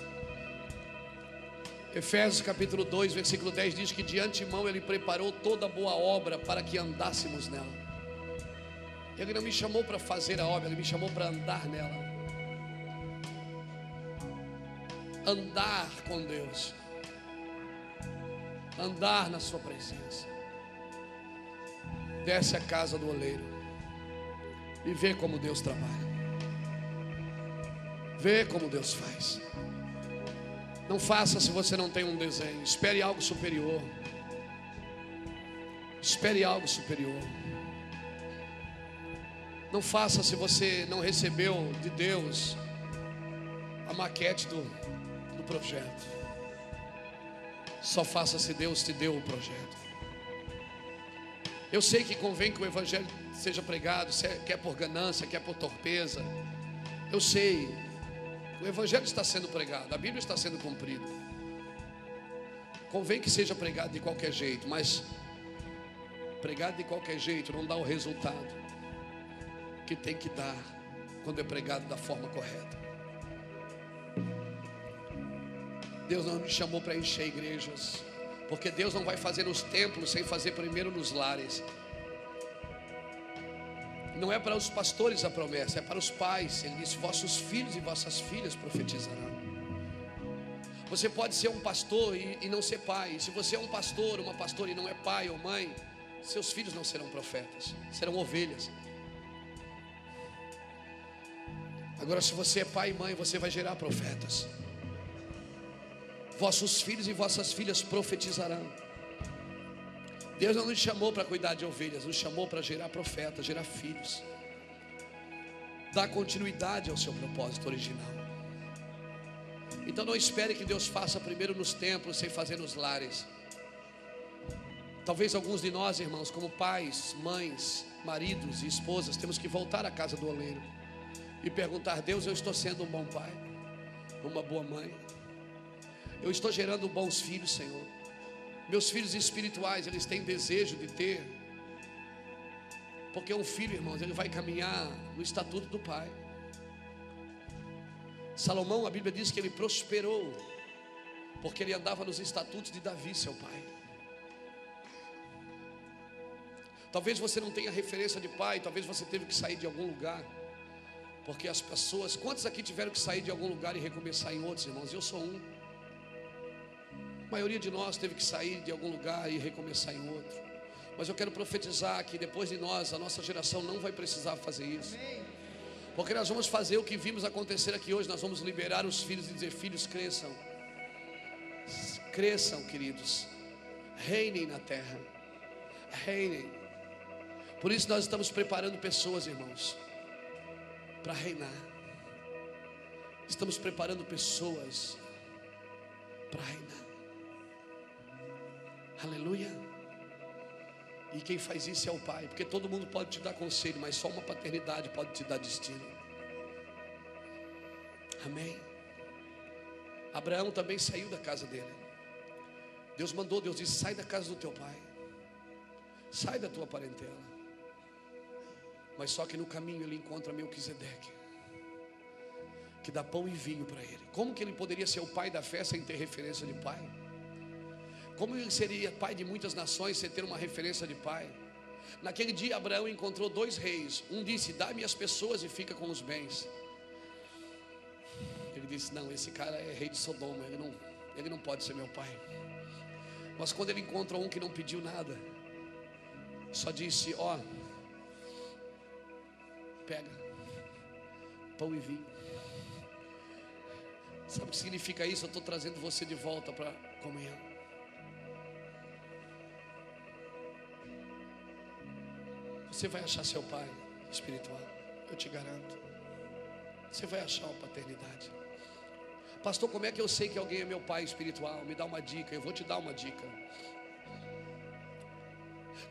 Efésios capítulo 2, versículo 10 diz que de antemão Ele preparou toda boa obra para que andássemos nela. Ele não me chamou para fazer a obra, Ele me chamou para andar nela. Andar com Deus, andar na Sua presença. Desce a casa do oleiro e vê como Deus trabalha, vê como Deus faz. Não faça se você não tem um desenho, espere algo superior. Espere algo superior. Não faça se você não recebeu de Deus a maquete do, do projeto. Só faça se Deus te deu o projeto. Eu sei que convém que o Evangelho seja pregado, quer por ganância, quer por torpeza. Eu sei. O Evangelho está sendo pregado, a Bíblia está sendo cumprida. Convém que seja pregado de qualquer jeito, mas pregado de qualquer jeito não dá o resultado que tem que dar quando é pregado da forma correta. Deus não me chamou para encher igrejas, porque Deus não vai fazer nos templos sem fazer primeiro nos lares. Não é para os pastores a promessa, é para os pais. Ele disse: Vossos filhos e vossas filhas profetizarão. Você pode ser um pastor e, e não ser pai. Se você é um pastor, uma pastora e não é pai ou mãe, seus filhos não serão profetas, serão ovelhas. Agora, se você é pai e mãe, você vai gerar profetas. Vossos filhos e vossas filhas profetizarão. Deus não nos chamou para cuidar de ovelhas, nos chamou para gerar profetas, gerar filhos. Dar continuidade ao seu propósito original. Então não espere que Deus faça primeiro nos templos, sem fazer nos lares. Talvez alguns de nós, irmãos, como pais, mães, maridos e esposas, temos que voltar à casa do oleiro e perguntar: Deus, eu estou sendo um bom pai, uma boa mãe, eu estou gerando bons filhos, Senhor. Meus filhos espirituais, eles têm desejo de ter, porque um filho, irmãos, ele vai caminhar no estatuto do pai. Salomão, a Bíblia diz que ele prosperou, porque ele andava nos estatutos de Davi, seu pai. Talvez você não tenha referência de pai, talvez você teve que sair de algum lugar. Porque as pessoas, quantos aqui tiveram que sair de algum lugar e recomeçar em outros, irmãos? Eu sou um. A maioria de nós teve que sair de algum lugar e recomeçar em outro. Mas eu quero profetizar que depois de nós, a nossa geração não vai precisar fazer isso. Porque nós vamos fazer o que vimos acontecer aqui hoje. Nós vamos liberar os filhos e dizer: Filhos, cresçam. Cresçam, queridos. Reinem na terra. Reinem. Por isso nós estamos preparando pessoas, irmãos para reinar. Estamos preparando pessoas para reinar. Aleluia. E quem faz isso é o Pai, porque todo mundo pode te dar conselho, mas só uma paternidade pode te dar destino. Amém. Abraão também saiu da casa dele. Deus mandou, Deus disse: sai da casa do teu pai, sai da tua parentela. Mas só que no caminho ele encontra Melquisedeque, que dá pão e vinho para ele. Como que ele poderia ser o pai da fé sem ter referência de pai? Como seria pai de muitas nações sem ter uma referência de pai? Naquele dia, Abraão encontrou dois reis. Um disse: Dá-me as pessoas e fica com os bens. Ele disse: Não, esse cara é rei de Sodoma, ele não, ele não pode ser meu pai. Mas quando ele encontra um que não pediu nada, só disse: Ó, pega pão e vinho. Sabe o que significa isso? Eu estou trazendo você de volta para comunhão. Você vai achar seu pai espiritual, eu te garanto. Você vai achar a paternidade. Pastor, como é que eu sei que alguém é meu pai espiritual? Me dá uma dica, eu vou te dar uma dica.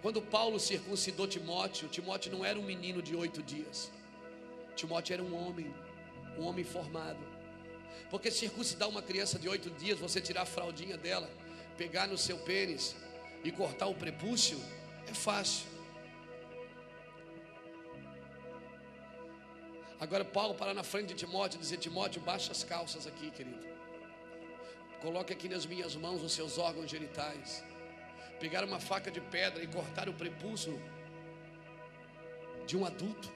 Quando Paulo circuncidou Timóteo, Timóteo não era um menino de oito dias. Timóteo era um homem, um homem formado. Porque circuncidar uma criança de oito dias, você tirar a fraldinha dela, pegar no seu pênis e cortar o prepúcio, é fácil. Agora Paulo parar na frente de Timóteo e dizer: Timóteo, baixa as calças aqui, querido. Coloque aqui nas minhas mãos os seus órgãos genitais. Pegar uma faca de pedra e cortar o prepúcio de um adulto.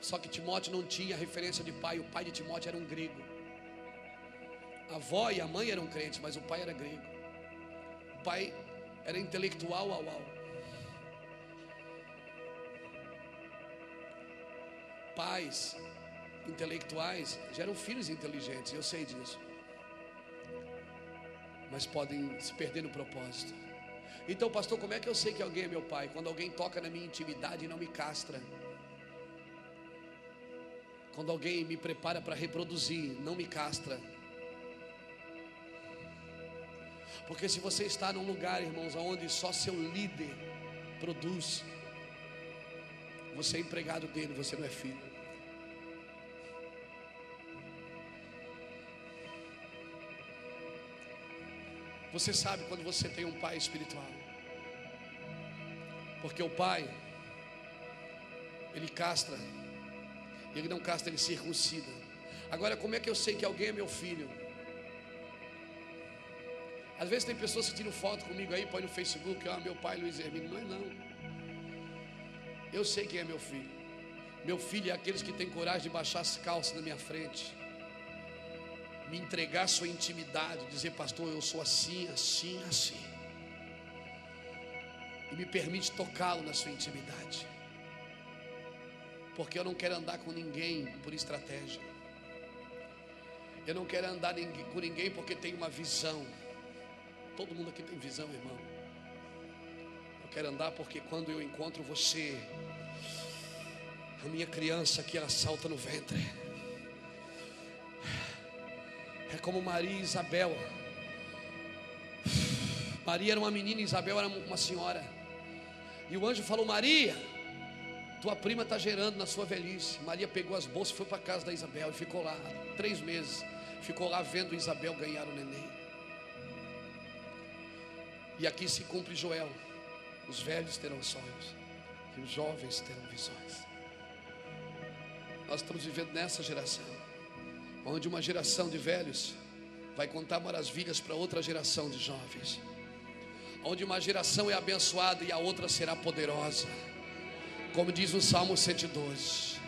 Só que Timóteo não tinha referência de pai, o pai de Timóteo era um grego. A avó e a mãe eram crentes, mas o pai era grego. O pai era intelectual ao ao. Pais intelectuais geram filhos inteligentes, eu sei disso. Mas podem se perder no propósito. Então, pastor, como é que eu sei que alguém é meu pai? Quando alguém toca na minha intimidade e não me castra. Quando alguém me prepara para reproduzir, não me castra. Porque se você está num lugar, irmãos, onde só seu líder produz, você é empregado dele, você não é filho. Você sabe quando você tem um pai espiritual. Porque o pai, ele castra ele não casta, ele circuncida. Agora, como é que eu sei que alguém é meu filho? Às vezes tem pessoas que tiram foto comigo aí, põe no Facebook, ah, meu pai Luiz Hermínio. Não é não. Eu sei quem é meu filho. Meu filho é aqueles que têm coragem de baixar as calças na minha frente. Me entregar sua intimidade, dizer, pastor, eu sou assim, assim, assim. E me permite tocá-lo na sua intimidade porque eu não quero andar com ninguém por estratégia. Eu não quero andar com ninguém porque tem uma visão. Todo mundo aqui tem visão, irmão. Eu quero andar porque quando eu encontro você, a minha criança que ela salta no ventre. É como Maria e Isabel. Maria era uma menina, Isabel era uma senhora. E o anjo falou: Maria, tua prima está gerando na sua velhice. Maria pegou as bolsas e foi para casa da Isabel e ficou lá três meses. Ficou lá vendo Isabel ganhar o neném. E aqui se cumpre Joel: os velhos terão sonhos e os jovens terão visões. Nós estamos vivendo nessa geração, onde uma geração de velhos vai contar maravilhas para outra geração de jovens, onde uma geração é abençoada e a outra será poderosa. Como diz o Salmo 112,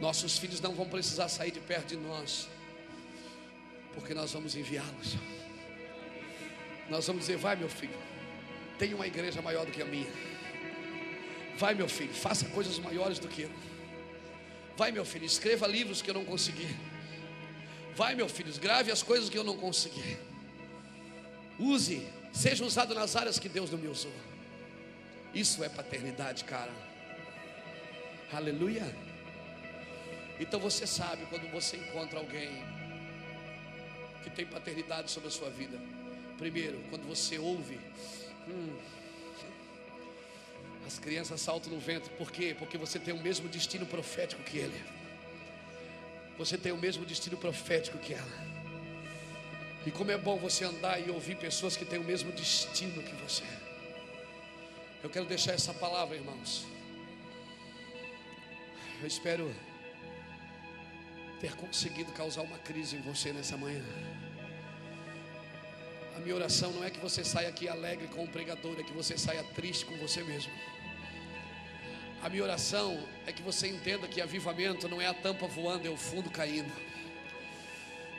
nossos filhos não vão precisar sair de perto de nós, porque nós vamos enviá-los. Nós vamos dizer: vai, meu filho, tem uma igreja maior do que a minha. Vai, meu filho, faça coisas maiores do que eu. Vai, meu filho, escreva livros que eu não consegui. Vai, meu filho, grave as coisas que eu não consegui. Use, seja usado nas áreas que Deus não me usou. Isso é paternidade, cara. Aleluia. Então você sabe quando você encontra alguém que tem paternidade sobre a sua vida. Primeiro, quando você ouve, hum, as crianças saltam no vento. Por quê? Porque você tem o mesmo destino profético que ele. Você tem o mesmo destino profético que ela. E como é bom você andar e ouvir pessoas que têm o mesmo destino que você. Eu quero deixar essa palavra, irmãos. Eu espero ter conseguido causar uma crise em você nessa manhã. A minha oração não é que você saia aqui alegre com o pregador, é que você saia triste com você mesmo. A minha oração é que você entenda que avivamento não é a tampa voando, é o fundo caindo.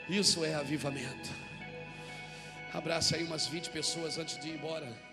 Isso é avivamento. Abraça aí umas 20 pessoas antes de ir embora.